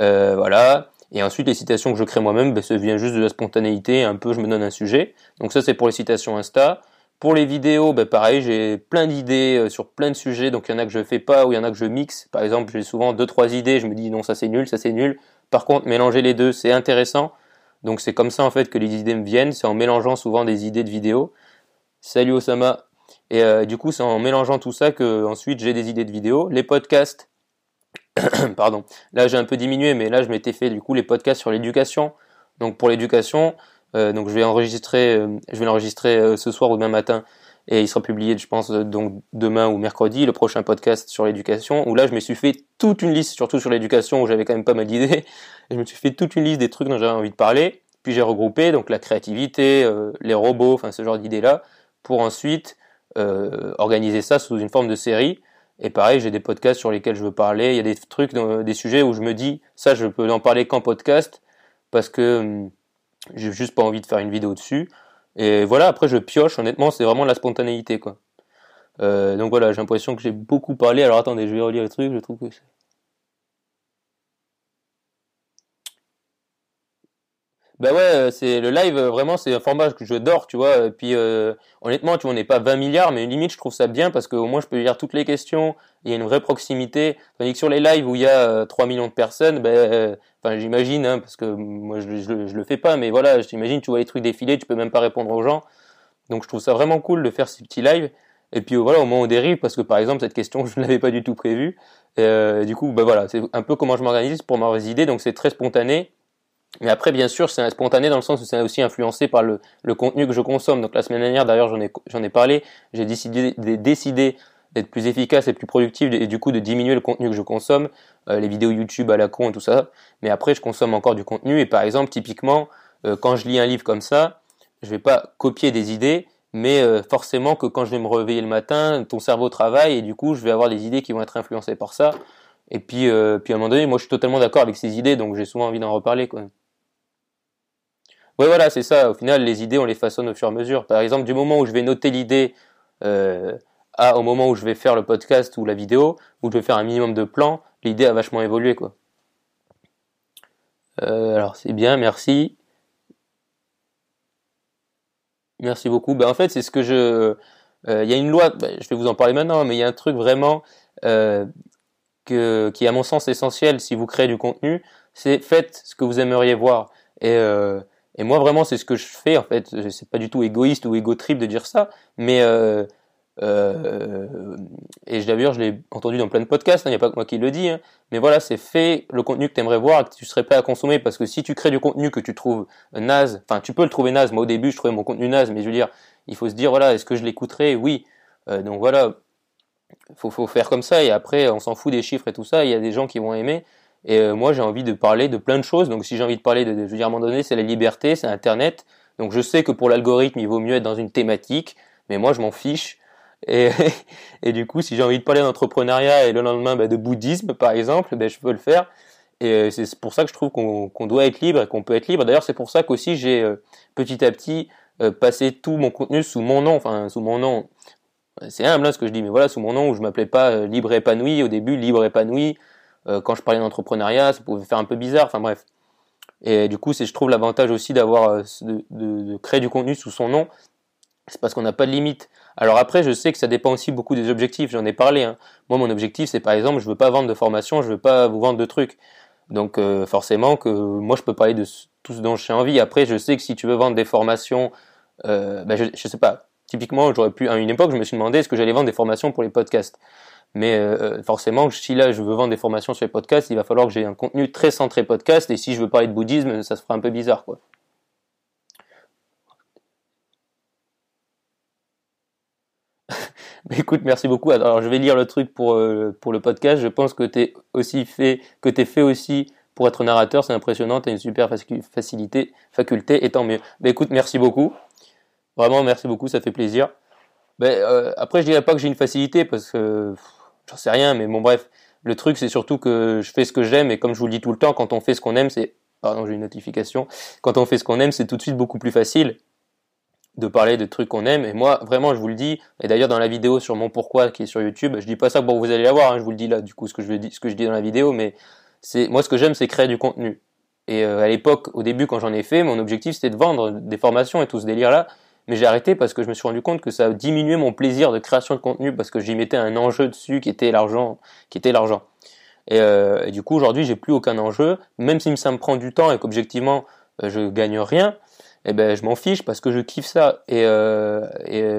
[SPEAKER 1] Euh, voilà. Et ensuite, les citations que je crée moi-même, ben, ça vient juste de la spontanéité, un peu, je me donne un sujet. Donc ça, c'est pour les citations Insta. Pour les vidéos, ben pareil, j'ai plein d'idées sur plein de sujets, donc il y en a que je fais pas ou il y en a que je mixe. Par exemple, j'ai souvent deux trois idées, je me dis non ça c'est nul, ça c'est nul. Par contre, mélanger les deux, c'est intéressant. Donc c'est comme ça en fait que les idées me viennent, c'est en mélangeant souvent des idées de vidéos. Salut Osama. Et euh, du coup, c'est en mélangeant tout ça que ensuite j'ai des idées de vidéos. Les podcasts, pardon. Là, j'ai un peu diminué, mais là, je m'étais fait du coup les podcasts sur l'éducation. Donc pour l'éducation, euh, donc je vais enregistrer, euh, je vais l'enregistrer ce soir ou demain matin et il sera publié, je pense, donc demain ou mercredi, le prochain podcast sur l'éducation, où là je me suis fait toute une liste, surtout sur l'éducation, où j'avais quand même pas mal d'idées. Je me suis fait toute une liste des trucs dont j'avais envie de parler, puis j'ai regroupé donc la créativité, les robots, enfin ce genre d'idées-là, pour ensuite euh, organiser ça sous une forme de série. Et pareil, j'ai des podcasts sur lesquels je veux parler. Il y a des trucs, des sujets où je me dis, ça je peux en parler qu'en podcast, parce que hum, j'ai juste pas envie de faire une vidéo dessus. Et voilà, après je pioche, honnêtement, c'est vraiment la spontanéité, quoi. Euh, donc voilà, j'ai l'impression que j'ai beaucoup parlé. Alors attendez, je vais relire le truc, je trouve que Bah ouais, euh, c'est le live, euh, vraiment, c'est un format que je dors, tu vois. Et puis, euh, honnêtement, tu vois, on n'est pas 20 milliards, mais limite, je trouve ça bien parce qu'au moins, je peux lire toutes les questions. Il y a une vraie proximité. Tandis que sur les lives où il y a 3 millions de personnes, ben, enfin, j'imagine, hein, parce que moi, je, je, le fais pas, mais voilà, j'imagine, tu vois les trucs défiler, tu peux même pas répondre aux gens. Donc, je trouve ça vraiment cool de faire ces petits lives. Et puis voilà, au moins on dérive parce que par exemple cette question je ne l'avais pas du tout prévue. Euh, du coup, bah voilà, c'est un peu comment je m'organise pour ma idées. Donc c'est très spontané. Mais après, bien sûr, c'est spontané dans le sens où c'est aussi influencé par le, le, contenu que je consomme. Donc la semaine dernière, d'ailleurs, j'en ai, ai parlé, j'ai décidé, d'être plus efficace et plus productif et du coup de diminuer le contenu que je consomme, euh, les vidéos YouTube à la con et tout ça. Mais après, je consomme encore du contenu et par exemple, typiquement, euh, quand je lis un livre comme ça, je vais pas copier des idées, mais euh, forcément que quand je vais me réveiller le matin, ton cerveau travaille et du coup, je vais avoir des idées qui vont être influencées par ça. Et puis, puis à un moment donné, moi, je suis totalement d'accord avec ces idées, donc j'ai souvent envie d'en reparler. Ouais, voilà, c'est ça. Au final, les idées, on les façonne au fur et à mesure. Par exemple, du moment où je vais noter l'idée euh, à au moment où je vais faire le podcast ou la vidéo, où je vais faire un minimum de plans, l'idée a vachement évolué, quoi. Euh, alors c'est bien, merci. Merci beaucoup. Ben, en fait, c'est ce que je. Euh, il y a une loi, ben, je vais vous en parler maintenant, mais il y a un truc vraiment qui est à mon sens essentiel si vous créez du contenu, c'est faites ce que vous aimeriez voir. Et, et moi vraiment c'est ce que je fais en fait. C'est pas du tout égoïste ou égo trip de dire ça, mais euh, euh, et d'ailleurs, je l'ai entendu dans plein de podcasts, il hein, n'y a pas que moi qui le dis, hein. mais voilà, c'est fait le contenu que tu aimerais voir que tu serais prêt à consommer, parce que si tu crées du contenu que tu trouves naze, enfin tu peux le trouver naze, moi au début je trouvais mon contenu naze, mais je veux dire, il faut se dire, voilà, est-ce que je l'écouterai? Oui. Euh, donc voilà, faut, faut faire comme ça, et après on s'en fout des chiffres et tout ça, il y a des gens qui vont aimer, et euh, moi j'ai envie de parler de plein de choses, donc si j'ai envie de parler de, je veux dire, à un moment donné, c'est la liberté, c'est Internet, donc je sais que pour l'algorithme, il vaut mieux être dans une thématique, mais moi je m'en fiche, et, du coup, si j'ai envie de parler d'entrepreneuriat et le lendemain bah, de bouddhisme, par exemple, ben, je peux le faire. Et euh, c'est pour ça que je trouve qu'on doit être libre et qu'on peut être libre. D'ailleurs, c'est pour ça qu'aussi j'ai euh, petit à petit passé tout mon contenu sous mon nom, enfin sous mon nom. C'est humble hein, ce que je dis, mais voilà, sous mon nom où je m'appelais pas libre épanoui au début, libre épanoui. Quand je parlais d'entrepreneuriat, ça pouvait faire un peu bizarre. Enfin bref. Et du coup, c'est je trouve l'avantage aussi d'avoir de, de, créer du contenu sous son nom, c'est parce qu'on n'a pas de limite. Alors après, je sais que ça dépend aussi beaucoup des objectifs, j'en ai parlé. Hein. Moi, mon objectif, c'est par exemple, je veux pas vendre de formation, je veux pas vous vendre de trucs. Donc euh, forcément que moi, je peux parler de tout ce dont j'ai envie. Après, je sais que si tu veux vendre des formations, euh, ben je, je sais pas. Typiquement, j'aurais pu à une époque, je me suis demandé est-ce que j'allais vendre des formations pour les podcasts. Mais euh, forcément, si là je veux vendre des formations sur les podcasts, il va falloir que j'ai un contenu très centré podcast. Et si je veux parler de bouddhisme, ça se fera un peu bizarre, quoi. écoute, merci beaucoup. Alors, je vais lire le truc pour, euh, pour le podcast. Je pense que tu aussi fait, que t'es fait aussi pour être narrateur. C'est impressionnant. Tu as une super facilité, faculté, et tant mieux. Mais écoute, merci beaucoup. Vraiment, merci beaucoup. Ça fait plaisir. Euh, après, je dirais pas que j'ai une facilité parce que j'en sais rien, mais bon, bref. Le truc, c'est surtout que je fais ce que j'aime et comme je vous le dis tout le temps, quand on fait ce qu'on aime, c'est, pardon, j'ai une notification. Quand on fait ce qu'on aime, c'est tout de suite beaucoup plus facile de parler de trucs qu'on aime. Et moi, vraiment, je vous le dis, et d'ailleurs dans la vidéo sur mon pourquoi qui est sur YouTube, je dis pas ça pour vous allez la voir, hein, je vous le dis là, du coup, ce que je, dis, ce que je dis dans la vidéo, mais moi, ce que j'aime, c'est créer du contenu. Et euh, à l'époque, au début, quand j'en ai fait, mon objectif, c'était de vendre des formations et tout ce délire-là. Mais j'ai arrêté parce que je me suis rendu compte que ça diminuait mon plaisir de création de contenu parce que j'y mettais un enjeu dessus qui était l'argent, qui était l'argent. Et, euh, du coup, aujourd'hui, j'ai plus aucun enjeu, même si ça me prend du temps et qu'objectivement, euh, je gagne rien eh ben je m'en fiche parce que je kiffe ça. Et, euh,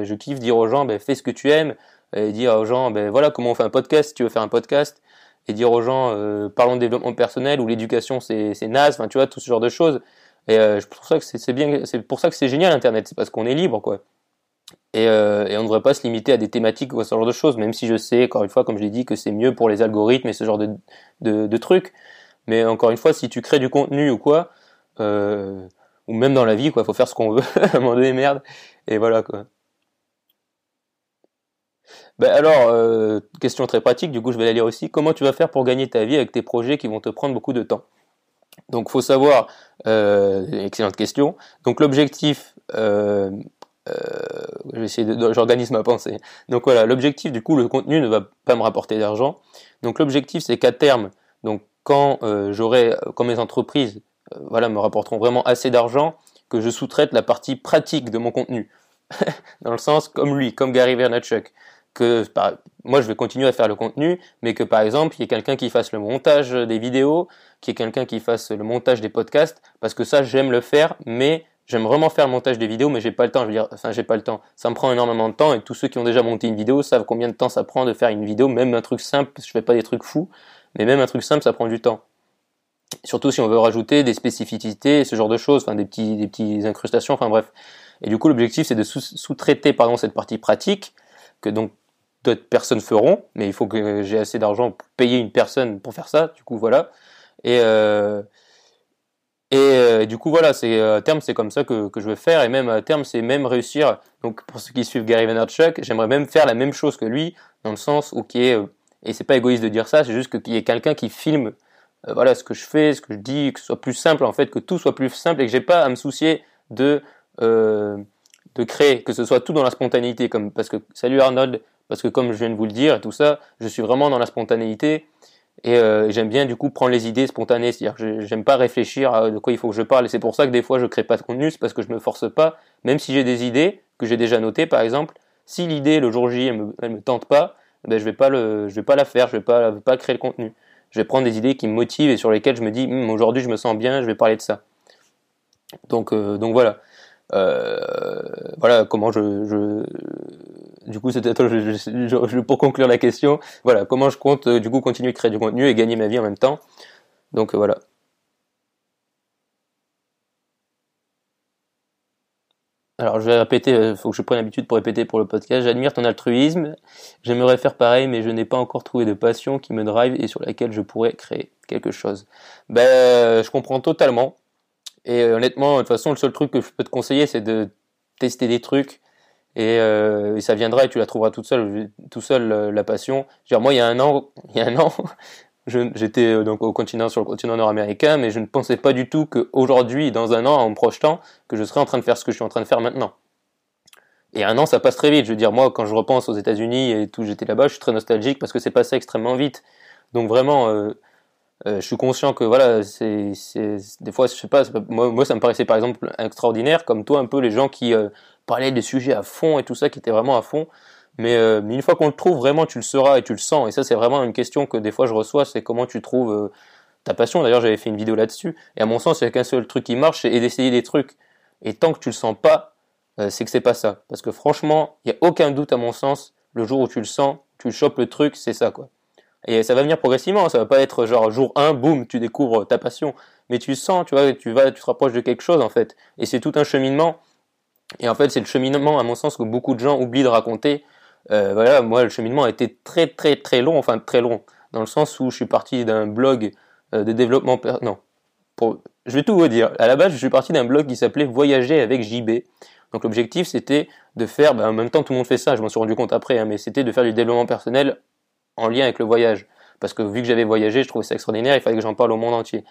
[SPEAKER 1] je kiffe dire aux gens ben fais ce que tu aimes et dire aux gens ben voilà comment on fait un podcast. Si tu veux faire un podcast et dire aux gens parlons de développement personnel ou l'éducation c'est c'est naze. Enfin tu vois tout ce genre de choses et euh, je ça que c'est bien c'est pour ça que c'est génial internet c'est parce qu'on est libre quoi et, euh, on ne devrait pas se limiter à des thématiques ou à ce genre de choses même si je sais encore une fois comme je l'ai dit que c'est mieux pour les algorithmes et ce genre de, trucs mais encore une fois si tu crées du contenu ou quoi euh, ou même dans la vie, quoi. Faut faire ce qu'on veut, à un moment donné, merde. Et voilà, quoi. Ben alors, question très pratique, du coup je vais la lire aussi. Comment tu vas faire pour gagner ta vie avec tes projets qui vont te prendre beaucoup de temps? Donc faut savoir, euh, excellente question. Donc l'objectif, euh, euh, je de, j'organise ma pensée. Donc voilà, l'objectif du coup, le contenu ne va pas me rapporter d'argent. Donc l'objectif c'est qu'à terme, donc quand j'aurai, quand mes entreprises voilà, me rapporteront vraiment assez d'argent que je sous-traite la partie pratique de mon contenu. Dans le sens comme lui, comme Gary Vaynerchuk. Que moi je vais continuer à faire le contenu, mais que par exemple il y ait quelqu'un qui fasse le montage des vidéos, qu'il y ait quelqu'un qui fasse le montage des podcasts, parce que ça j'aime le faire, mais j'aime vraiment faire le montage des vidéos, mais j'ai pas le temps. Je veux dire, enfin j'ai pas le temps. Ça me prend énormément de temps, et tous ceux qui ont déjà monté une vidéo savent combien de temps ça prend de faire une vidéo, même un truc simple. Je fais pas des trucs fous, mais même un truc simple ça prend du temps. Surtout si on veut rajouter des spécificités, ce genre de choses, enfin des petits, des petites incrustations, enfin bref. Et du coup, l'objectif c'est de sous-traiter pardon cette partie pratique que donc d'autres personnes feront, mais il faut que j'ai assez d'argent pour payer une personne pour faire ça. Du coup, voilà. Et euh, Et du coup, voilà, c'est à terme, c'est comme ça que, je veux faire. Et même à terme, c'est même réussir. Donc, pour ceux qui suivent Gary Vaynerchuk, j'aimerais même faire la même chose que lui, dans le sens où qui est, et c'est pas égoïste de dire ça, c'est juste qu'il y ait quelqu'un qui filme, voilà, ce que je fais, ce que je dis, que ce soit plus simple en fait, que tout soit plus simple et que j'ai pas à me soucier de de créer, que ce soit tout dans la spontanéité, comme parce que salut Arnold, parce que comme je viens de vous le dire et tout ça, je suis vraiment dans la spontanéité et euh, j'aime bien du coup prendre les idées spontanées, c'est-à-dire que j'aime pas réfléchir à de quoi il faut que je parle et c'est pour ça que des fois je crée pas de contenu, c'est parce que je me force pas, même si j'ai des idées que j'ai déjà notées par exemple, si l'idée le jour J elle me, me tente pas, ben je vais pas le, je vais pas la faire, je vais pas, pas créer le contenu. Je vais prendre des idées qui me motivent et sur lesquelles je me dis hm, aujourd'hui je me sens bien, je vais parler de ça. Donc euh, donc voilà. Euh, voilà comment je, je du coup c'était pour conclure la question voilà comment je compte euh, du coup continuer de créer du contenu et gagner ma vie en même temps donc euh, voilà Alors je vais répéter, il faut que je prenne l'habitude pour répéter pour le podcast. J'admire ton altruisme, j'aimerais faire pareil, mais je n'ai pas encore trouvé de passion qui me drive et sur laquelle je pourrais créer quelque chose. Ben, je comprends totalement. Et euh, honnêtement, de toute façon, le seul truc que je peux te conseiller, c'est de tester des trucs. Et, euh, et, ça viendra et tu la trouveras toute seule, tout seul euh, la passion. Moi, il y a un an, il y a un an, j'étais euh, donc au continent sur le continent nord-américain, mais je ne pensais pas du tout qu'aujourd'hui, dans un an, en me projetant, que je serais en train de faire ce que je suis en train de faire maintenant. Et un an, ça passe très vite. Je veux dire, moi, quand je repense aux États-Unis et tout, j'étais là-bas, je suis très nostalgique parce que c'est passé extrêmement vite. Donc vraiment, je suis conscient que voilà, c'est, des fois, je sais pas, moi, moi, ça me paraissait par exemple extraordinaire, comme toi un peu les gens qui parlaient des sujets à fond et tout ça, qui étaient vraiment à fond. Mais, euh, mais une fois qu'on le trouve, vraiment, tu le seras et tu le sens. Et ça, c'est vraiment une question que des fois je reçois, c'est comment tu trouves ta passion. D'ailleurs, j'avais fait une vidéo là-dessus. Et à mon sens, il n'y a qu'un seul truc qui marche, c'est d'essayer des trucs. Et tant que tu le sens pas, c'est que c'est pas ça. Parce que franchement, il n'y a aucun doute à mon sens, le jour où tu le sens, tu chopes le truc, c'est ça quoi. Et ça va venir progressivement, ça va pas être genre jour 1, boum, tu découvres ta passion. Mais tu sens, tu vois, tu vas, tu te rapproches de quelque chose en fait. Et c'est tout un cheminement. Et en fait, c'est le cheminement, à mon sens, que beaucoup de gens oublient de raconter. Euh, voilà, moi, le cheminement a été très, très, très long, enfin très long, dans le sens où je suis parti d'un blog euh, de développement, non, pour... je vais tout vous dire. À la base, je suis parti d'un blog qui s'appelait Voyager avec JB. Donc l'objectif, c'était de faire, ben, en même temps, tout le monde fait ça. Je m'en suis rendu compte après, hein, mais c'était de faire du développement personnel en lien avec le voyage. Parce que vu que j'avais voyagé, je trouvais ça extraordinaire, il fallait que j'en parle au monde entier.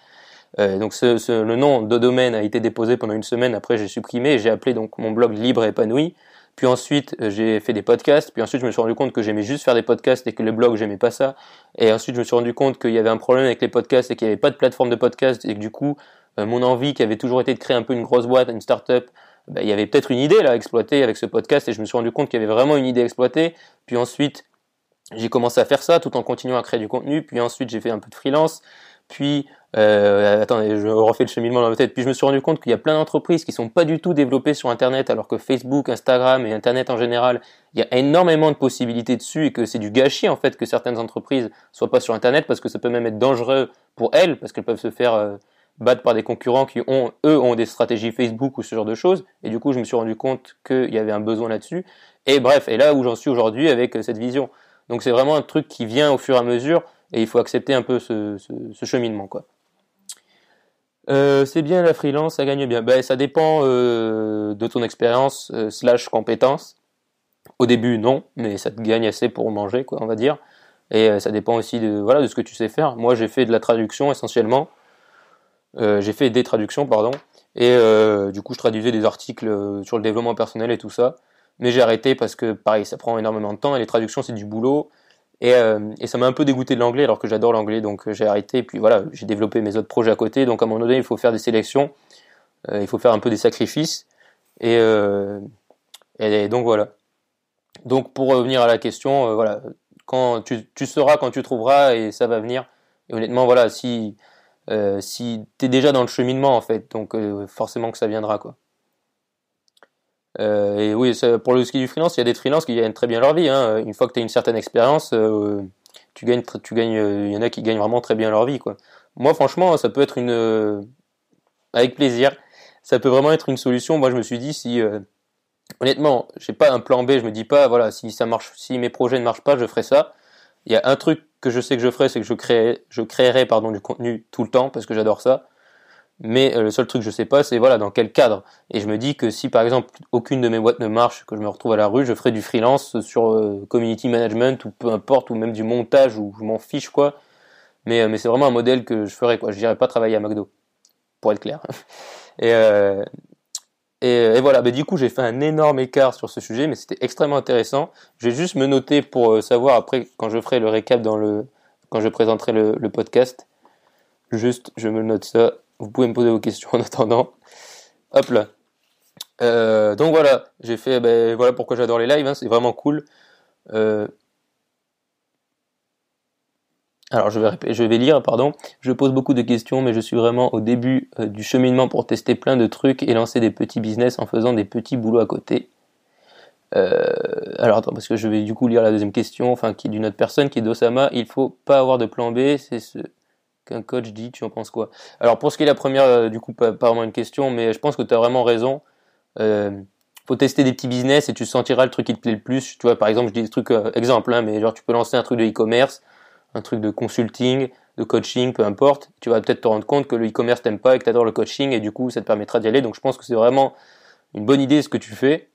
[SPEAKER 1] Euh, donc ce, ce, le nom de domaine a été déposé pendant une semaine, après j'ai supprimé, j'ai appelé donc mon blog Libre épanoui. Puis ensuite euh, j'ai fait des podcasts, puis ensuite je me suis rendu compte que j'aimais juste faire des podcasts et que le blog j'aimais pas ça. Et ensuite je me suis rendu compte qu'il y avait un problème avec les podcasts et qu'il n'y avait pas de plateforme de podcast et que du coup euh, mon envie qui avait toujours été de créer un peu une grosse boîte, une start-up, ben, il y avait peut-être une idée là à exploiter avec ce podcast et je me suis rendu compte qu'il y avait vraiment une idée à exploiter. Puis ensuite j'ai commencé à faire ça tout en continuant à créer du contenu. Puis ensuite, j'ai fait un peu de freelance. Puis, euh, attendez, je refais le cheminement dans ma tête. Puis je me suis rendu compte qu'il y a plein d'entreprises qui sont pas du tout développées sur Internet, alors que Facebook, Instagram et Internet en général, il y a énormément de possibilités dessus et que c'est du gâchis en fait que certaines entreprises soient pas sur Internet parce que ça peut même être dangereux pour elles parce qu'elles peuvent se faire euh, battre par des concurrents qui ont eux ont des stratégies Facebook ou ce genre de choses. Et du coup, je me suis rendu compte qu'il y avait un besoin là-dessus. Et bref, et là où j'en suis aujourd'hui avec euh, cette vision. Donc c'est vraiment un truc qui vient au fur et à mesure et il faut accepter un peu ce, cheminement quoi. Euh, c'est bien la freelance, ça gagne bien. Ben, ça dépend euh, de ton expérience euh, slash compétence. Au début non, mais ça te gagne assez pour manger quoi, on va dire. Et ça dépend aussi de voilà de ce que tu sais faire. Moi j'ai fait de la traduction essentiellement. j'ai fait des traductions pardon. Et du coup je traduisais des articles sur le développement personnel et tout ça mais j'ai arrêté parce que pareil, ça prend énormément de temps et les traductions c'est du boulot. Et, euh, et ça m'a un peu dégoûté de l'anglais alors que j'adore l'anglais, donc euh, j'ai arrêté. Et puis voilà, j'ai développé mes autres projets à côté. Donc à un moment donné, il faut faire des sélections, euh, il faut faire un peu des sacrifices. Et, euh, et donc voilà. Donc pour revenir à la question, euh, voilà, quand tu, tu sauras quand tu trouveras et ça va venir. Et honnêtement, voilà, si si t'es déjà dans le cheminement en fait, donc forcément que ça viendra quoi. Euh, et oui, pour le ski du freelance, il y a des freelances qui gagnent très bien leur vie. Hein. Une fois que tu as une certaine expérience, euh, tu gagnes, euh, il y en a qui gagnent vraiment très bien leur vie. Quoi. Moi, franchement, ça peut être une, avec plaisir, ça peut vraiment être une solution. Moi, je me suis dit si, honnêtement, j'ai pas un plan B, je me dis pas, voilà, si ça marche, si mes projets ne marchent pas, je ferai ça. Il y a un truc que je sais que je ferai, c'est que je créerai, je créerai pardon du contenu tout le temps parce que j'adore ça. Mais le seul truc que je sais pas, c'est voilà dans quel cadre. Et je me dis que si par exemple aucune de mes boîtes ne marche, que je me retrouve à la rue, je ferai du freelance sur community management ou peu importe, ou même du montage, ou je m'en fiche quoi. Mais, mais c'est vraiment un modèle que je ferai quoi. Je n'irai pas travailler à McDo, pour être clair. Et, voilà, bah, du coup j'ai fait un énorme écart sur ce sujet, mais c'était extrêmement intéressant. Je vais juste me noter pour euh, savoir après quand je ferai le récap dans le quand je présenterai le podcast. Juste, je me note ça. Vous pouvez me poser vos questions en attendant. Hop là. Euh, donc voilà, j'ai fait. Ben, voilà pourquoi j'adore les lives. Hein, c'est vraiment cool. Euh, alors je vais, je vais lire, pardon. Je pose beaucoup de questions, mais je suis vraiment au début euh, du cheminement pour tester plein de trucs et lancer des petits business en faisant des petits boulots à côté. Alors attends, parce que je vais du coup lire la deuxième question, enfin qui est d'une autre personne, qui est d'Osama. Il faut pas avoir de plan B, c'est ce qu'un coach dit. Tu en penses quoi? Alors pour ce qui est la première, euh, du coup pas, vraiment une question, mais je pense que tu as vraiment raison. Euh, faut tester des petits business et tu sentiras le truc qui te plaît le plus. Tu vois, par exemple, je dis des trucs exemple, hein, mais genre tu peux lancer un truc de e-commerce un truc de consulting, de coaching, peu importe, tu vas peut-être te rendre compte que le e-commerce t'aime pas et que tu adores le coaching et du coup ça te permettra d'y aller. Donc je pense que c'est vraiment une bonne idée ce que tu fais.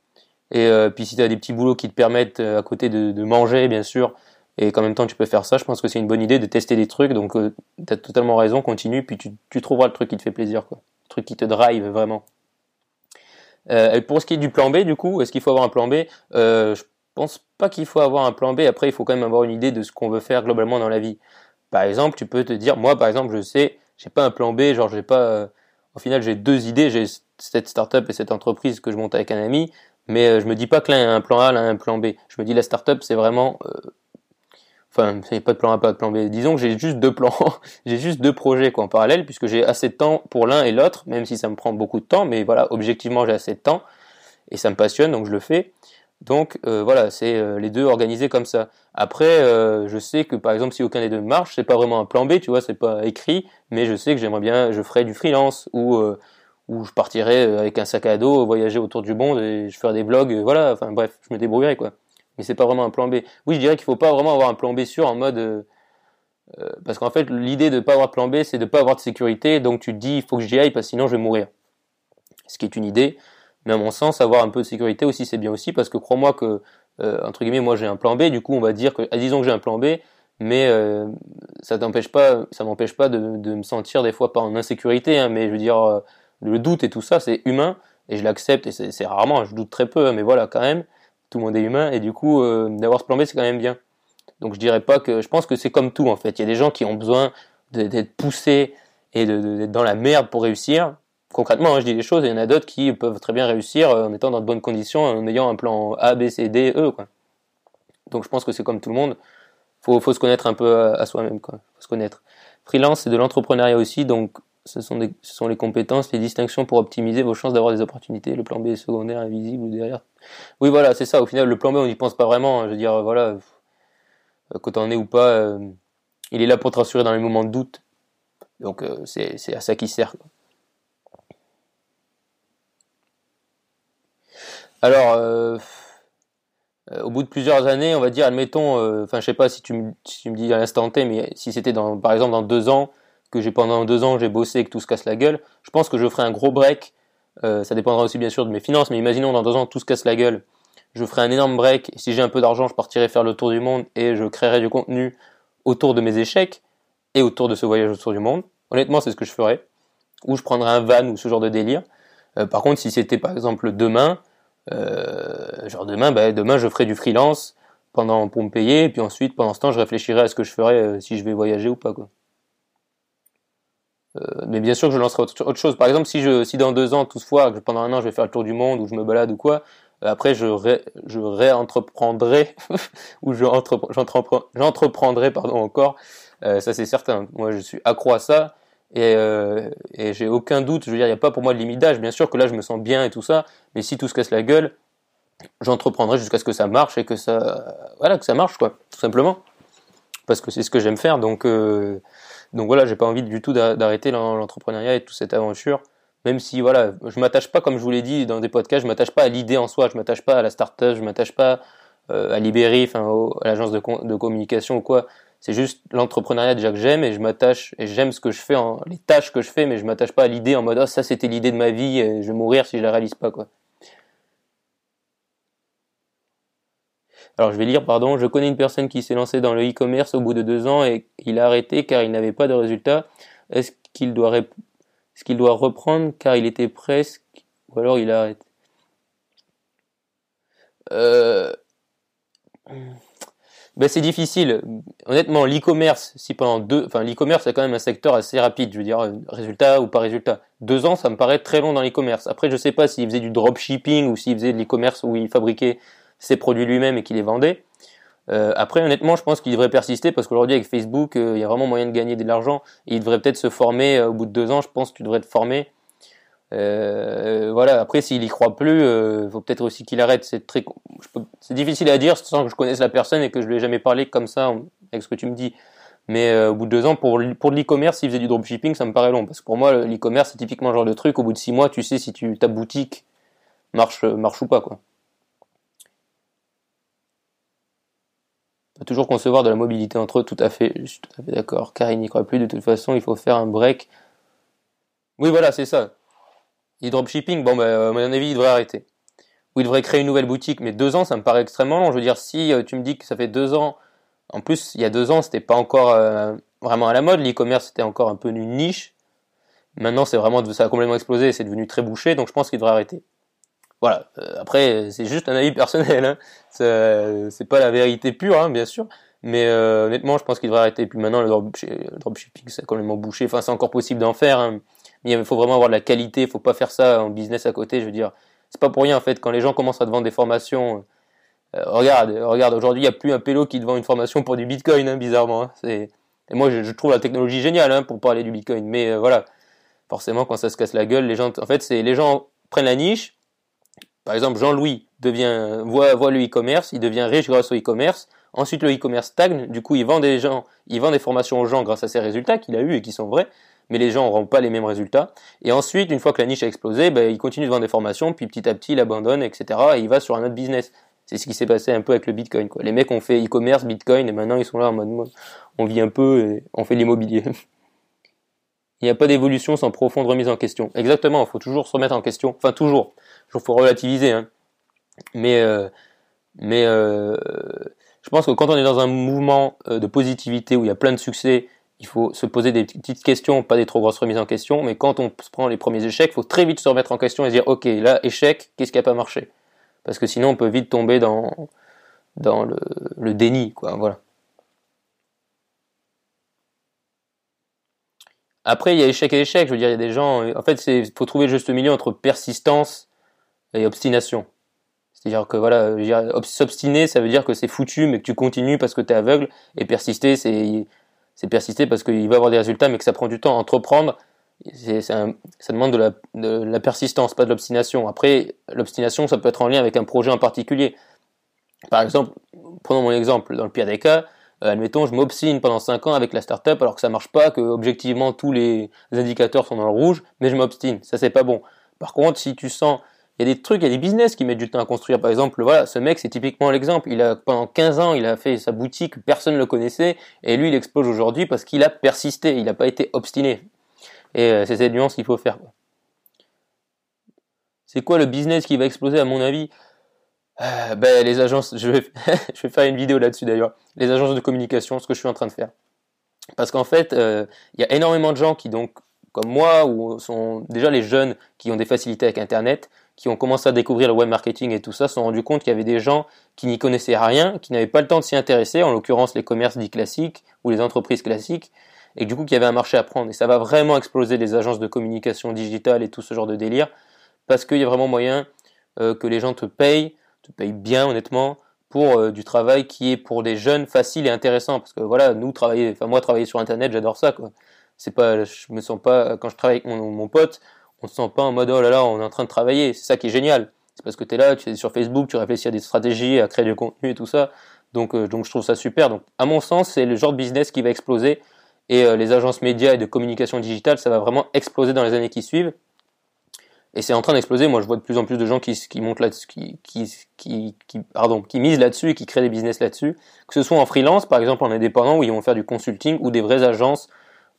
[SPEAKER 1] Et euh, puis si tu as des petits boulots qui te permettent euh, à côté de, manger bien sûr et qu'en même temps tu peux faire ça, je pense que c'est une bonne idée de tester des trucs. Donc euh, tu as totalement raison, continue puis tu, trouveras le truc qui te fait plaisir quoi. Le truc qui te drive vraiment. Euh, et pour ce qui est du plan B, du coup, est-ce qu'il faut avoir un plan B? Euh, Je pense pas qu'il faut avoir un plan B. Après, il faut quand même avoir une idée de ce qu'on veut faire globalement dans la vie. Par exemple, tu peux te dire, moi, par exemple, je sais, j'ai pas un plan B, genre, j'ai pas, euh, au final, j'ai deux idées, j'ai cette startup et cette entreprise que je monte avec un ami, mais euh, je me dis pas que l'un a un plan A, l'un a un plan B. Je me dis, la startup, c'est vraiment, enfin, c'est pas de plan A, pas de plan B. Disons que j'ai juste deux plans, j'ai juste deux projets, quoi, en parallèle, puisque j'ai assez de temps pour l'un et l'autre, même si ça me prend beaucoup de temps, mais voilà, objectivement, j'ai assez de temps, et ça me passionne, donc je le fais. Donc euh, voilà, c'est euh, les deux organisés comme ça. Après, euh, je sais que par exemple, si aucun des deux marche, c'est pas vraiment un plan B, tu vois, c'est pas écrit, mais je sais que j'aimerais bien, je ferais du freelance ou je partirais avec un sac à dos, voyager autour du monde et je ferais des blogs, voilà. Enfin bref, je me débrouillerais quoi. Mais c'est pas vraiment un plan B. Oui, je dirais qu'il faut pas vraiment avoir un plan B sûr en mode parce qu'en fait, l'idée de pas avoir de plan B, c'est de pas avoir de sécurité, donc tu te dis il faut que j'y aille parce que sinon je vais mourir. Ce qui est une idée. Mais à mon sens, avoir un peu de sécurité aussi, c'est bien aussi parce que crois-moi que, euh, entre guillemets, moi j'ai un plan B, du coup on va dire que, ah, disons que j'ai un plan B, mais euh, ça t'empêche pas, ça m'empêche pas de, me sentir des fois pas en insécurité, hein, mais je veux dire, euh, le doute et tout ça, c'est humain, et je l'accepte, et c'est rarement, je doute très peu, hein, mais voilà, quand même, tout le monde est humain, et du coup, euh, d'avoir ce plan B, c'est quand même bien. Donc je dirais pas que, je pense que c'est comme tout en fait, il y a des gens qui ont besoin d'être poussés et d'être dans la merde pour réussir, concrètement, hein, je dis des choses, il y en a d'autres qui peuvent très bien réussir euh, en étant dans de bonnes conditions, en ayant un plan A, B, C, D, E. Quoi. Donc je pense que c'est comme tout le monde, faut, faut se connaître un peu à, soi-même, quoi. faut se connaître. Freelance, c'est de l'entrepreneuriat aussi, donc ce sont, les compétences, les distinctions pour optimiser vos chances d'avoir des opportunités. Le plan B est secondaire, invisible ou derrière. Oui, voilà, c'est ça. Au final, le plan B, on n'y pense pas vraiment. Hein. Je veux dire, voilà, euh, quand on est ou pas, euh, il est là pour te rassurer dans les moments de doute. Donc c'est à ça qu'il sert. Alors, euh, euh, au bout de plusieurs années, on va dire, admettons, euh, enfin, je sais pas si tu, me, tu me dis à l'instant T, mais si c'était par exemple dans deux ans, que j'ai pendant deux ans j'ai bossé et que tout se casse la gueule, je pense que je ferai un gros break. ça dépendra aussi bien sûr de mes finances, mais imaginons dans deux ans tout se casse la gueule, je ferai un énorme break. Et si j'ai un peu d'argent, je partirai faire le tour du monde et je créerai du contenu autour de mes échecs et autour de ce voyage autour du monde. Honnêtement, c'est ce que je ferais. Ou je prendrai un van ou ce genre de délire. par contre, si c'était par exemple demain, euh, genre demain, bah, demain je ferai du freelance pendant pour me payer, et puis ensuite pendant ce temps je réfléchirai à ce que je ferai euh, si je vais voyager ou pas quoi. Euh, mais bien sûr que je lancerai autre, chose. Par exemple, si je si dans deux ans toutefois que pendant un an je vais faire le tour du monde ou je me balade ou quoi, après je je réentreprendrai ou je j'entreprendrai pardon encore. ça c'est certain. Moi je suis accro à ça et, euh, et j'ai aucun doute, je veux dire, il n'y a pas pour moi de limite d'âge. Bien sûr que là, je me sens bien et tout ça, mais si tout se casse la gueule, j'entreprendrai jusqu'à ce que ça marche et que ça, voilà, que ça marche, quoi, tout simplement. Parce que c'est ce que j'aime faire, donc, euh, donc voilà, j'ai pas envie du tout d'arrêter l'entrepreneuriat et toute cette aventure. Même si, voilà, je m'attache pas, comme je vous l'ai dit dans des podcasts, je m'attache pas à l'idée en soi, je m'attache pas à la start-up, je m'attache pas euh, à Libéry, enfin, à l'agence de, communication ou quoi C'est juste l'entrepreneuriat déjà que j'aime et je m'attache et j'aime ce que je fais, en, les tâches que je fais, mais je m'attache pas à l'idée en mode oh, ça c'était l'idée de ma vie et je vais mourir si je la réalise pas quoi. Alors je vais lire, pardon, je connais une personne qui s'est lancée dans le e-commerce au bout de deux ans et il a arrêté car il n'avait pas de résultat. Est-ce qu'il doit, est doit reprendre car il était presque, ou alors il arrête euh... Ben c'est difficile. Honnêtement, l'e-commerce, si pendant deux, enfin l'e-commerce c'est quand même un secteur assez rapide. Je veux dire, résultat ou pas résultat. Deux ans, ça me paraît très long dans l'e-commerce. Après, je sais pas s'il faisait du dropshipping ou s'il faisait de l'e-commerce où il fabriquait ses produits lui-même et qu'il les vendait. Euh, après, honnêtement, je pense qu'il devrait persister parce qu'aujourd'hui, avec Facebook, euh, il y a vraiment moyen de gagner de l'argent il devrait peut-être se former euh, au bout de deux ans. Je pense que tu devrais te former. voilà. Après, s'il y croit plus, il faut peut-être aussi qu'il arrête. C'est très, difficile à dire sans que je connaisse la personne et que je lui ai jamais parlé comme ça avec ce que tu me dis. Mais au bout de deux ans, pour, pour l'e-commerce, s'il faisait du dropshipping, ça me paraît long. Parce que pour moi, l'e-commerce, c'est typiquement le genre de truc, au bout de six mois, tu sais si tu, ta boutique marche, marche ou pas, quoi. Toujours concevoir de la mobilité entre eux, tout à fait, je suis tout à fait d'accord, car il n'y croit plus, de toute façon, il faut faire un break. Oui, voilà, c'est ça. Le dropshipping, bon, bah, à mon avis, il devrait arrêter. Ou il devrait créer une nouvelle boutique, mais deux ans, ça me paraît extrêmement long. Je veux dire, si euh, tu me dis que ça fait deux ans, en plus, il y a deux ans, c'était pas encore euh, vraiment à la mode, l'e-commerce c'était encore un peu une niche. Maintenant, c'est vraiment, ça a complètement explosé, c'est devenu très bouché, donc je pense qu'il devrait arrêter. Voilà. Euh, après, c'est juste un avis personnel. Hein. C'est pas la vérité pure, hein, bien sûr. Mais euh, honnêtement, je pense qu'il devrait arrêter. Puis maintenant, le, dropshipping, c'est complètement bouché. Enfin, c'est encore possible d'en faire. Hein. Mais il faut vraiment avoir de la qualité. Il faut pas faire ça en business à côté. Je veux dire, c'est pas pour rien en fait. Quand les gens commencent à te vendre des formations, euh, regarde, regarde. Aujourd'hui, il n'y a plus un pélo qui te vend une formation pour du Bitcoin, hein, bizarrement. Hein. Et moi, je, trouve la technologie géniale hein, pour parler du Bitcoin. Mais euh, voilà, forcément, quand ça se casse la gueule, les gens, en fait, c'est les gens prennent la niche par exemple, Jean-Louis devient, voit, le e-commerce, il devient riche grâce au e-commerce. Ensuite, le e-commerce stagne. Du coup, il vend des gens, il vend des formations aux gens grâce à ses résultats qu'il a eu et qui sont vrais. Mais les gens n'auront pas les mêmes résultats. Et ensuite, une fois que la niche a explosé, ben, il continue de vendre des formations, puis petit à petit, il abandonne, etc. Et il va sur un autre business. C'est ce qui s'est passé un peu avec le Bitcoin. Quoi. Les mecs ont fait e-commerce, Bitcoin, et maintenant ils sont là en mode, on vit un peu et on fait l'immobilier. il n'y a pas d'évolution sans profonde remise en question. Exactement, il faut toujours se remettre en question. Enfin, toujours il faut relativiser. Hein. Mais, euh, mais euh, je pense que quand on est dans un mouvement euh, de positivité où il y a plein de succès, il faut se poser des petites questions, pas des trop grosses remises en question. Mais quand on prend les premiers échecs, il faut très vite se remettre en question et se dire, ok, là, échec, qu'est-ce qui a pas marché? Parce que sinon, on peut vite tomber dans, dans le, le déni, quoi. Voilà. Après, il y a échec et échec. Je veux dire, il y a des gens. En fait, il faut trouver le juste milieu entre persistance et obstination. C'est-à-dire que voilà, s'obstiner, ça veut dire que c'est foutu, mais que tu continues parce que tu es aveugle, et persister, c'est c'est persister parce qu'il va avoir des résultats, mais que ça prend du temps. Entreprendre, c'est, ça demande de la, de la persistance, pas de l'obstination. Après, l'obstination, ça peut être en lien avec un projet en particulier. Par exemple, prenons mon exemple, dans le pire des cas, euh, admettons, je m'obstine pendant 5 ans avec la startup alors que ça marche pas, que objectivement tous les indicateurs sont dans le rouge, mais je m'obstine. Ça, c'est pas bon. Par contre, si tu sens il y a des trucs, il y a des business qui mettent du temps à construire. Par exemple, voilà, ce mec, c'est typiquement l'exemple. Il a, pendant 15 ans, il a fait sa boutique, personne ne le connaissait, et lui, il explose aujourd'hui parce qu'il a persisté, il n'a pas été obstiné. Et euh, c'est cette nuance qu'il faut faire. C'est quoi le business qui va exploser, à mon avis? Euh, ben, les agences, je vais, je vais faire une vidéo là-dessus d'ailleurs. Les agences de communication, ce que je suis en train de faire. Parce qu'en fait, euh, il y a énormément de gens qui, donc, comme moi, ou sont déjà les jeunes qui ont des facilités avec Internet, qui ont commencé à découvrir le web marketing et tout ça, se sont rendus compte qu'il y avait des gens qui n'y connaissaient rien, qui n'avaient pas le temps de s'y intéresser, en l'occurrence les commerces dits classiques ou les entreprises classiques, et du coup qu'il y avait un marché à prendre. Et ça va vraiment exploser les agences de communication digitale et tout ce genre de délire, parce qu'il y a vraiment moyen euh, que les gens te payent, te bien honnêtement, pour euh, du travail qui est pour des jeunes facile et intéressant. Parce que voilà, nous travailler, enfin moi travailler sur internet, j'adore ça quoi. C'est pas, je me sens pas quand je travaille avec mon, mon pote, on se sent pas en mode oh là là, on est en train de travailler. C'est ça qui est génial. C'est parce que tu es là, tu es sur Facebook, tu réfléchis à des stratégies, à créer du contenu et tout ça. Donc, euh, donc je trouve ça super. Donc, à mon sens, c'est le genre de business qui va exploser. Et euh, les agences médias et de communication digitale, ça va vraiment exploser dans les années qui suivent. Et c'est en train d'exploser. Moi, je vois de plus en plus de gens qui, montent là-dessus, qui, qui, pardon, qui misent là-dessus et qui créent des business là-dessus. Que ce soit en freelance, par exemple, en indépendant, où ils vont faire du consulting ou des vraies agences.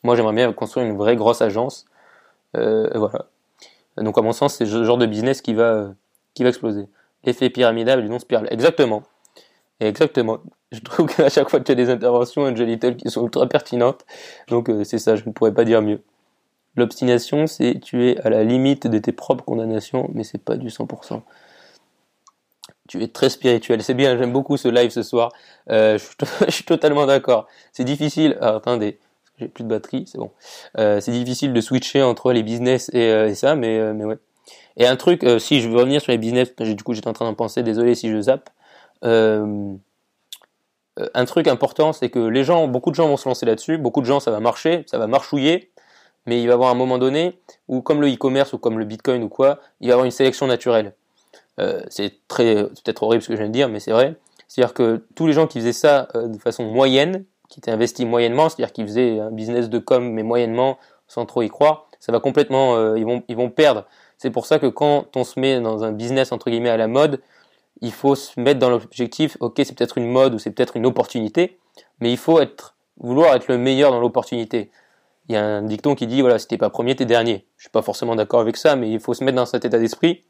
[SPEAKER 1] Moi, j'aimerais bien construire une vraie grosse agence. Euh, voilà. Donc, à mon sens, c'est ce genre de business qui va, qui va exploser. L'effet pyramidal et non spirale. Exactement. Exactement. Je trouve qu'à chaque fois que tu as des interventions, Angel Little, qui sont ultra pertinentes. Donc, euh, c'est ça, je ne pourrais pas dire mieux. L'obstination, c'est tu es à la limite de tes propres condamnations, mais c'est pas du 100%. Tu es très spirituel. C'est bien, j'aime beaucoup ce live ce soir. Euh, je, suis totalement d'accord. C'est difficile. Ah, attendez, j'ai plus de batterie, c'est bon. Euh, c'est difficile de switcher entre les business et, euh, ça, mais, mais ouais. Et un truc, si je veux revenir sur les business, du coup j'étais en train d'en penser, désolé si je zappe. un truc important, c'est que les gens, beaucoup de gens vont se lancer là-dessus, beaucoup de gens ça va marcher, ça va marchouiller, mais il va y avoir un moment donné où, comme le e-commerce ou comme le bitcoin ou quoi, il va y avoir une sélection naturelle. Euh, c'est très, peut-être horrible ce que je viens de dire, mais c'est vrai. C'est-à-dire que tous les gens qui faisaient ça euh, de façon moyenne, qui étaient investis moyennement, c'est-à-dire qu'ils faisaient un business de com mais moyennement, sans trop y croire, ça va complètement, euh, ils vont, ils vont perdre. C'est pour ça que quand on se met dans un business entre guillemets à la mode, il faut se mettre dans l'objectif. Ok, c'est peut-être une mode ou c'est peut-être une opportunité, mais il faut être, vouloir être le meilleur dans l'opportunité il y a un dicton qui dit voilà, si t'es pas premier, t'es dernier. Je suis pas forcément d'accord avec ça, mais il faut se mettre dans cet état d'esprit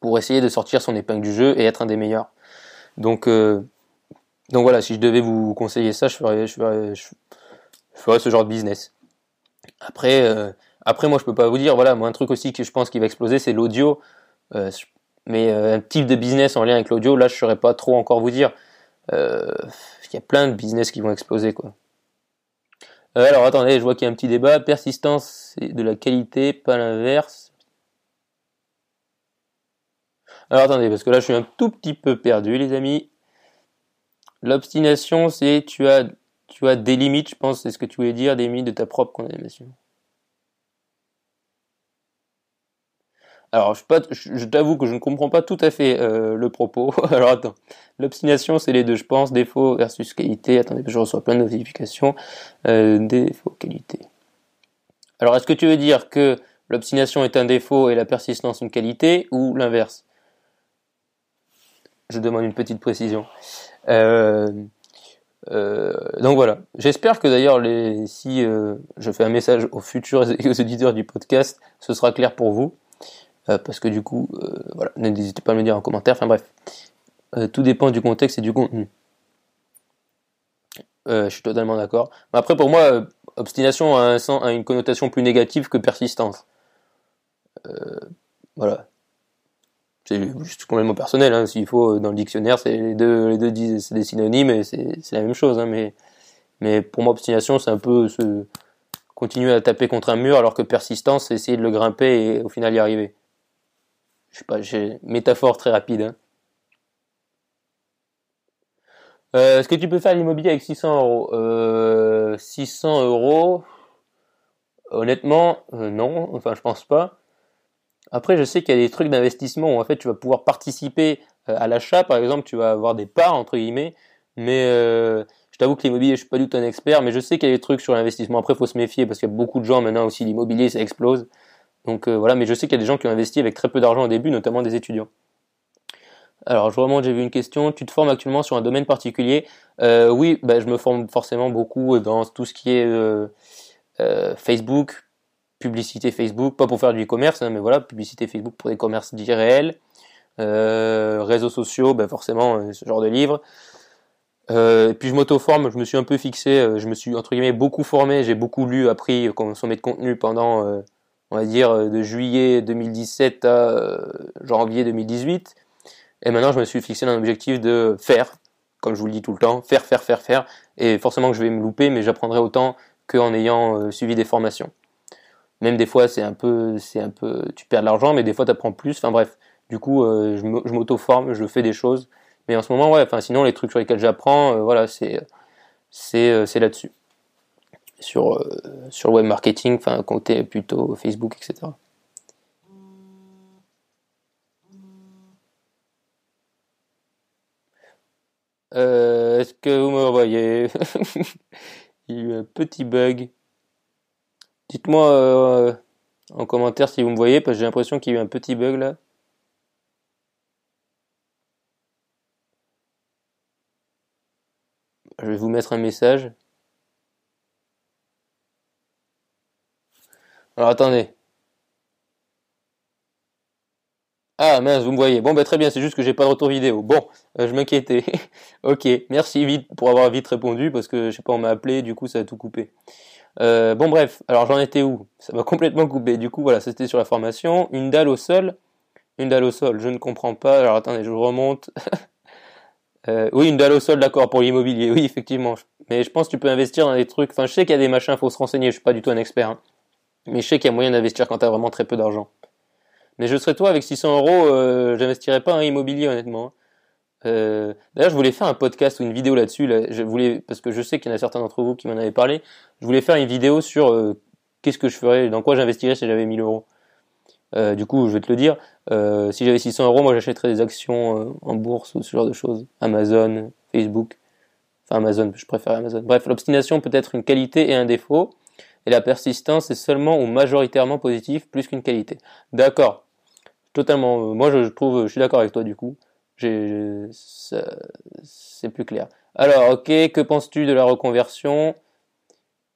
[SPEAKER 1] pour essayer de sortir son épingle du jeu et être un des meilleurs. Donc, euh, donc voilà, si je devais vous conseiller ça, je ferais, je je ce genre de business. Après, euh, après moi je peux pas vous dire, voilà, moi un truc aussi que je pense qui va exploser, c'est l'audio. Euh, mais un type de business en lien avec l'audio, là je saurais pas trop encore vous dire. Il y a plein de business qui vont exploser quoi. Euh, alors attendez, je vois qu'il y a un petit débat. Persistance, de la qualité, pas l'inverse. Alors attendez, parce que là je suis un tout petit peu perdu, les amis. L'obstination, c'est tu as, tu as des limites, je pense, c'est ce que tu voulais dire, des limites de ta propre condamnation. Alors, je, t'avoue que je ne comprends pas tout à fait euh, le propos. Alors, attends. L'obstination, c'est les deux, je pense. Défaut versus qualité. Attendez, je reçois plein de notifications. Euh, défaut, qualité. Alors, est-ce que tu veux dire que l'obstination est un défaut et la persistance une qualité ou l'inverse? Je demande une petite précision. Euh, donc voilà. J'espère que d'ailleurs, si je fais un message aux futurs auditeurs du podcast, ce sera clair pour vous. Euh, parce que du coup, euh, voilà, n'hésitez pas à me dire en commentaire. Enfin bref, euh, tout dépend du contexte et du contenu. je suis totalement d'accord. Après, pour moi, obstination a, un a, une connotation plus négative que persistance. voilà. C'est juste complètement personnel. Hein. S'il faut, dans le dictionnaire, c'est les deux, les deux c'est des synonymes et c'est la même chose. Hein. Mais, mais pour moi, obstination, c'est un peu continuer à taper contre un mur, alors que persistance, c'est essayer de le grimper et au final y arriver je sais pas, j'ai métaphore très rapide. Hein. Euh, est-ce que tu peux faire l'immobilier avec 600 euros? Euh, 600 euros, honnêtement, euh, non. Enfin, je pense pas. Après, je sais qu'il y a des trucs d'investissement où en fait tu vas pouvoir participer euh, à l'achat. Par exemple, tu vas avoir des parts entre guillemets. Mais je t'avoue que l'immobilier, je suis pas du tout un expert, mais je sais qu'il y a des trucs sur l'investissement. Après, il faut se méfier parce qu'il y a beaucoup de gens maintenant aussi l'immobilier, ça explose. Donc euh, voilà, mais je sais qu'il y a des gens qui ont investi avec très peu d'argent au début, notamment des étudiants. Alors, je remonte, j'ai vu une question. Tu te formes actuellement sur un domaine particulier? Euh, Oui, bah, je me forme forcément beaucoup dans tout ce qui est euh, Facebook, publicité Facebook, pas pour faire du e-commerce, hein, mais voilà, publicité Facebook pour des commerces dits réels, réseaux sociaux, bah, forcément ce genre de livres. et puis je m'auto-forme, je me suis un peu fixé, je me suis entre guillemets beaucoup formé, j'ai beaucoup lu, appris, consommé de contenu pendant on va dire, euh, de juillet 2017 à euh, janvier 2018. Et maintenant, je me suis fixé un objectif de faire, comme je vous le dis tout le temps, faire, faire, faire, faire. Et forcément que je vais me louper, mais j'apprendrai autant qu'en ayant euh, suivi des formations. Même des fois, c'est un peu, c'est un peu, tu perds de l'argent, mais des fois, tu apprends plus. Enfin bref, du coup, je m'auto-forme, je fais des choses. Mais en ce moment, ouais, enfin sinon, les trucs sur lesquels j'apprends, voilà, c'est, c'est, c'est là-dessus sur, euh, sur le web marketing, enfin compter plutôt Facebook, etc. Euh, est-ce que vous me voyez Il y a eu un petit bug. Dites-moi, euh, en commentaire si vous me voyez, parce que j'ai l'impression qu'il y a eu un petit bug là. Je vais vous mettre un message. Alors attendez. Ah mince, vous me voyez. Bon, bah très bien, c'est juste que j'ai pas de retour vidéo. Bon, euh, je m'inquiétais. ok, merci vite pour avoir vite répondu parce que je sais pas, on m'a appelé, du coup ça a tout coupé. Euh, bon bref, alors j'en étais où? Ça m'a complètement coupé. Du coup voilà, c'était sur la formation. Une dalle au sol. Une dalle au sol, je ne comprends pas. Alors attendez, je remonte. euh, oui, une dalle au sol, d'accord, pour l'immobilier. Oui, effectivement. Mais je pense que tu peux investir dans des trucs. Enfin, je sais qu'il y a des machins, faut se renseigner. Je suis pas du tout un expert. Hein. Mais je sais qu'il y a moyen d'investir quand tu as vraiment très peu d'argent. Mais je serais toi avec 600 euros, euh, j'investirais pas en immobilier honnêtement. Euh, D'ailleurs, je voulais faire un podcast ou une vidéo là-dessus. Là, je voulais parce que je sais qu'il y en a certains d'entre vous qui m'en avaient parlé. Je voulais faire une vidéo sur euh, qu'est-ce que je ferais, dans quoi j'investirais si j'avais 1000 euros. Du coup, je vais te le dire. Si j'avais 600 euros, moi j'achèterais des actions en bourse ou ce genre de choses. Amazon, Facebook. Enfin Amazon, je préfère Amazon. Bref, l'obstination peut être une qualité et un défaut. Et la persistance est seulement ou majoritairement positive plus qu'une qualité. D'accord totalement. Euh, moi, je trouve, je suis d'accord avec toi du coup. C'est plus clair. Alors, ok, que penses-tu de la reconversion?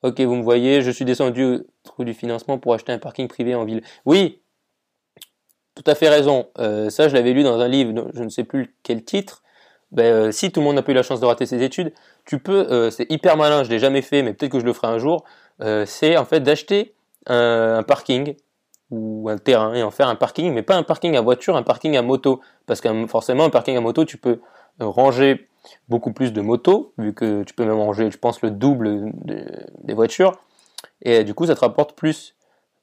[SPEAKER 1] Ok, vous me voyez, je suis descendu au trou du financement pour acheter un parking privé en ville. Oui, tout à fait raison. Euh, ça, je l'avais lu dans un livre, je ne sais plus quel titre. Ben, euh, si tout le monde n'a pas eu la chance de rater ses études, tu peux, c'est hyper malin, je l'ai jamais fait, mais peut-être que je le ferai un jour. c'est en fait d'acheter un, parking ou un terrain et en faire un parking, mais pas un parking à voiture, un parking à moto. Parce que forcément, un parking à moto, tu peux ranger beaucoup plus de motos, vu que tu peux même ranger, je pense, le double des voitures. Et du coup, ça te rapporte plus.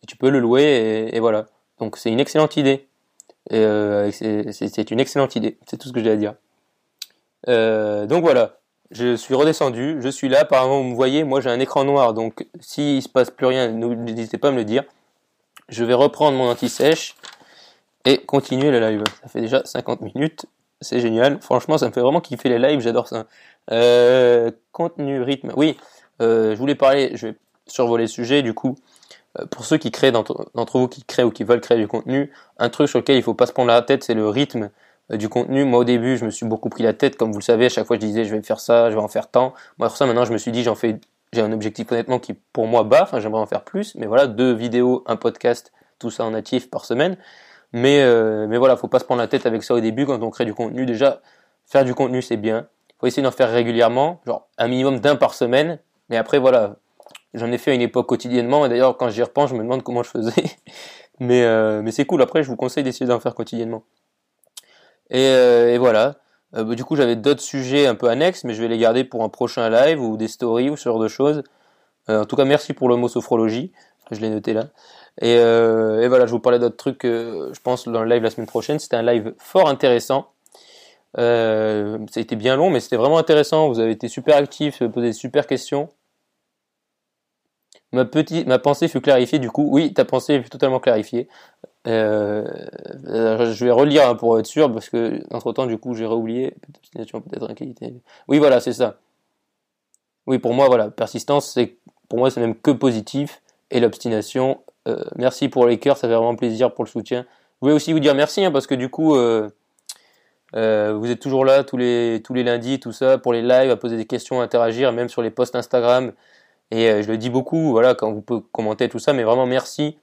[SPEAKER 1] Et tu peux le louer et, voilà. Donc c'est une excellente idée. Euh, c'est une excellente idée. C'est tout ce que j'ai à dire. Euh, donc voilà. Je suis redescendu, je suis là, apparemment vous me voyez, moi j'ai un écran noir, donc s'il se passe plus rien, n'hésitez pas à me le dire je vais reprendre mon anti-sèche et continuer le live. Ça fait déjà 50 minutes, c'est génial. Franchement, ça me fait vraiment kiffer les lives, j'adore ça. Euh, contenu, rythme. Oui, euh, je voulais parler, je vais survoler le sujet du coup. Pour ceux qui créent d'entre vous qui créent ou qui veulent créer du contenu, un truc sur lequel il faut pas se prendre la tête, c'est le rythme du contenu. Moi, au début, je me suis beaucoup pris la tête, comme vous le savez. À chaque fois, je disais, je vais faire ça, je vais en faire tant. Moi, pour ça, maintenant, je me suis dit, j'en fais j'ai un objectif honnêtement qui pour moi bas, enfin j'aimerais en faire plus, mais voilà, deux vidéos, un podcast, tout ça en natif par semaine. Mais euh, mais voilà, faut pas se prendre la tête avec ça au début quand on crée du contenu. Déjà, faire du contenu c'est bien. Faut essayer d'en faire régulièrement, genre un minimum d'un par semaine. Mais après voilà, j'en ai fait à une époque quotidiennement. Et d'ailleurs quand j'y repense, je me demande comment je faisais. mais euh, mais c'est cool. Après, je vous conseille d'essayer d'en faire quotidiennement. Et, euh, et voilà. Euh, bah, du coup, j'avais d'autres sujets un peu annexes, mais je vais les garder pour un prochain live ou des stories ou ce genre de choses. Euh, en tout cas, merci pour le mot sophrologie. Je l'ai noté là. Et, euh, voilà, je vous parlais d'autres trucs, je pense, dans le live la semaine prochaine. C'était un live fort intéressant. ça a été bien long, mais c'était vraiment intéressant. Vous avez été super actifs, posé des super questions. Ma, ma pensée fut clarifiée du coup. Oui, ta pensée fut totalement clarifiée. Euh, je vais relire hein, pour être sûr parce que entre temps du coup j'ai oublié peut-être qualité. Oui voilà c'est ça. Oui pour moi voilà persistance c'est pour moi c'est même que positif et l'obstination. Euh, merci pour les cœurs ça fait vraiment plaisir pour le soutien. Vous voulez aussi vous dire merci hein, parce que du coup euh, vous êtes toujours là tous les tous les lundis tout ça pour les lives à poser des questions à interagir même sur les posts Instagram et je le dis beaucoup, voilà, quand vous pouvez commenter tout ça, mais vraiment merci.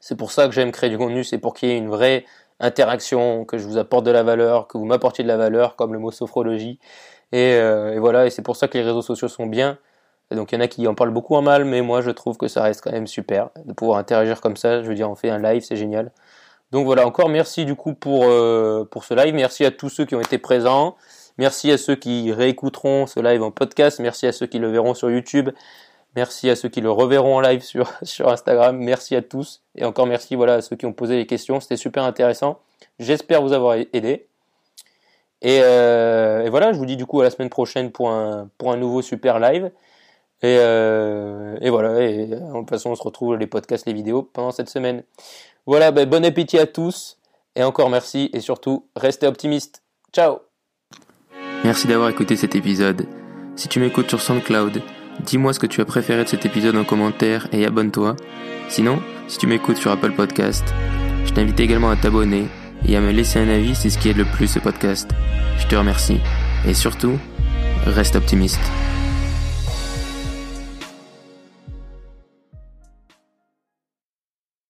[SPEAKER 1] C'est pour ça que j'aime créer du contenu, c'est pour qu'il y ait une vraie interaction, que je vous apporte de la valeur, que vous m'apportiez de la valeur, comme le mot sophrologie. Et, euh, et voilà, et c'est pour ça que les réseaux sociaux sont bien. Et donc il y en a qui en parlent beaucoup en mal, mais moi je trouve que ça reste quand même super de pouvoir interagir comme ça. Je veux dire, on fait un live, c'est génial. Donc voilà, encore merci du coup pour, euh, pour ce live. Merci à tous ceux qui ont été présents. Merci à ceux qui réécouteront ce live en podcast. Merci à ceux qui le verront sur YouTube. Merci à ceux qui le reverront en live sur, Instagram. Merci à tous. Et encore merci voilà, à ceux qui ont posé les questions. C'était super intéressant. J'espère vous avoir aidé. Et, euh, et, voilà, je vous dis du coup à la semaine prochaine pour un, nouveau super live. Et, euh, voilà, et de toute façon on se retrouve les podcasts, les vidéos pendant cette semaine. Voilà, ben, bon appétit à tous. Et encore merci. Et surtout, restez optimistes. Ciao
[SPEAKER 2] Merci d'avoir écouté cet épisode. Si tu m'écoutes sur SoundCloud, dis-moi ce que tu as préféré de cet épisode en commentaire et abonne-toi. Sinon, si tu m'écoutes sur Apple Podcast, je t'invite également à t'abonner et à me laisser un avis, c'est ce qui aide le plus ce podcast. Je te remercie. Et surtout, reste optimiste.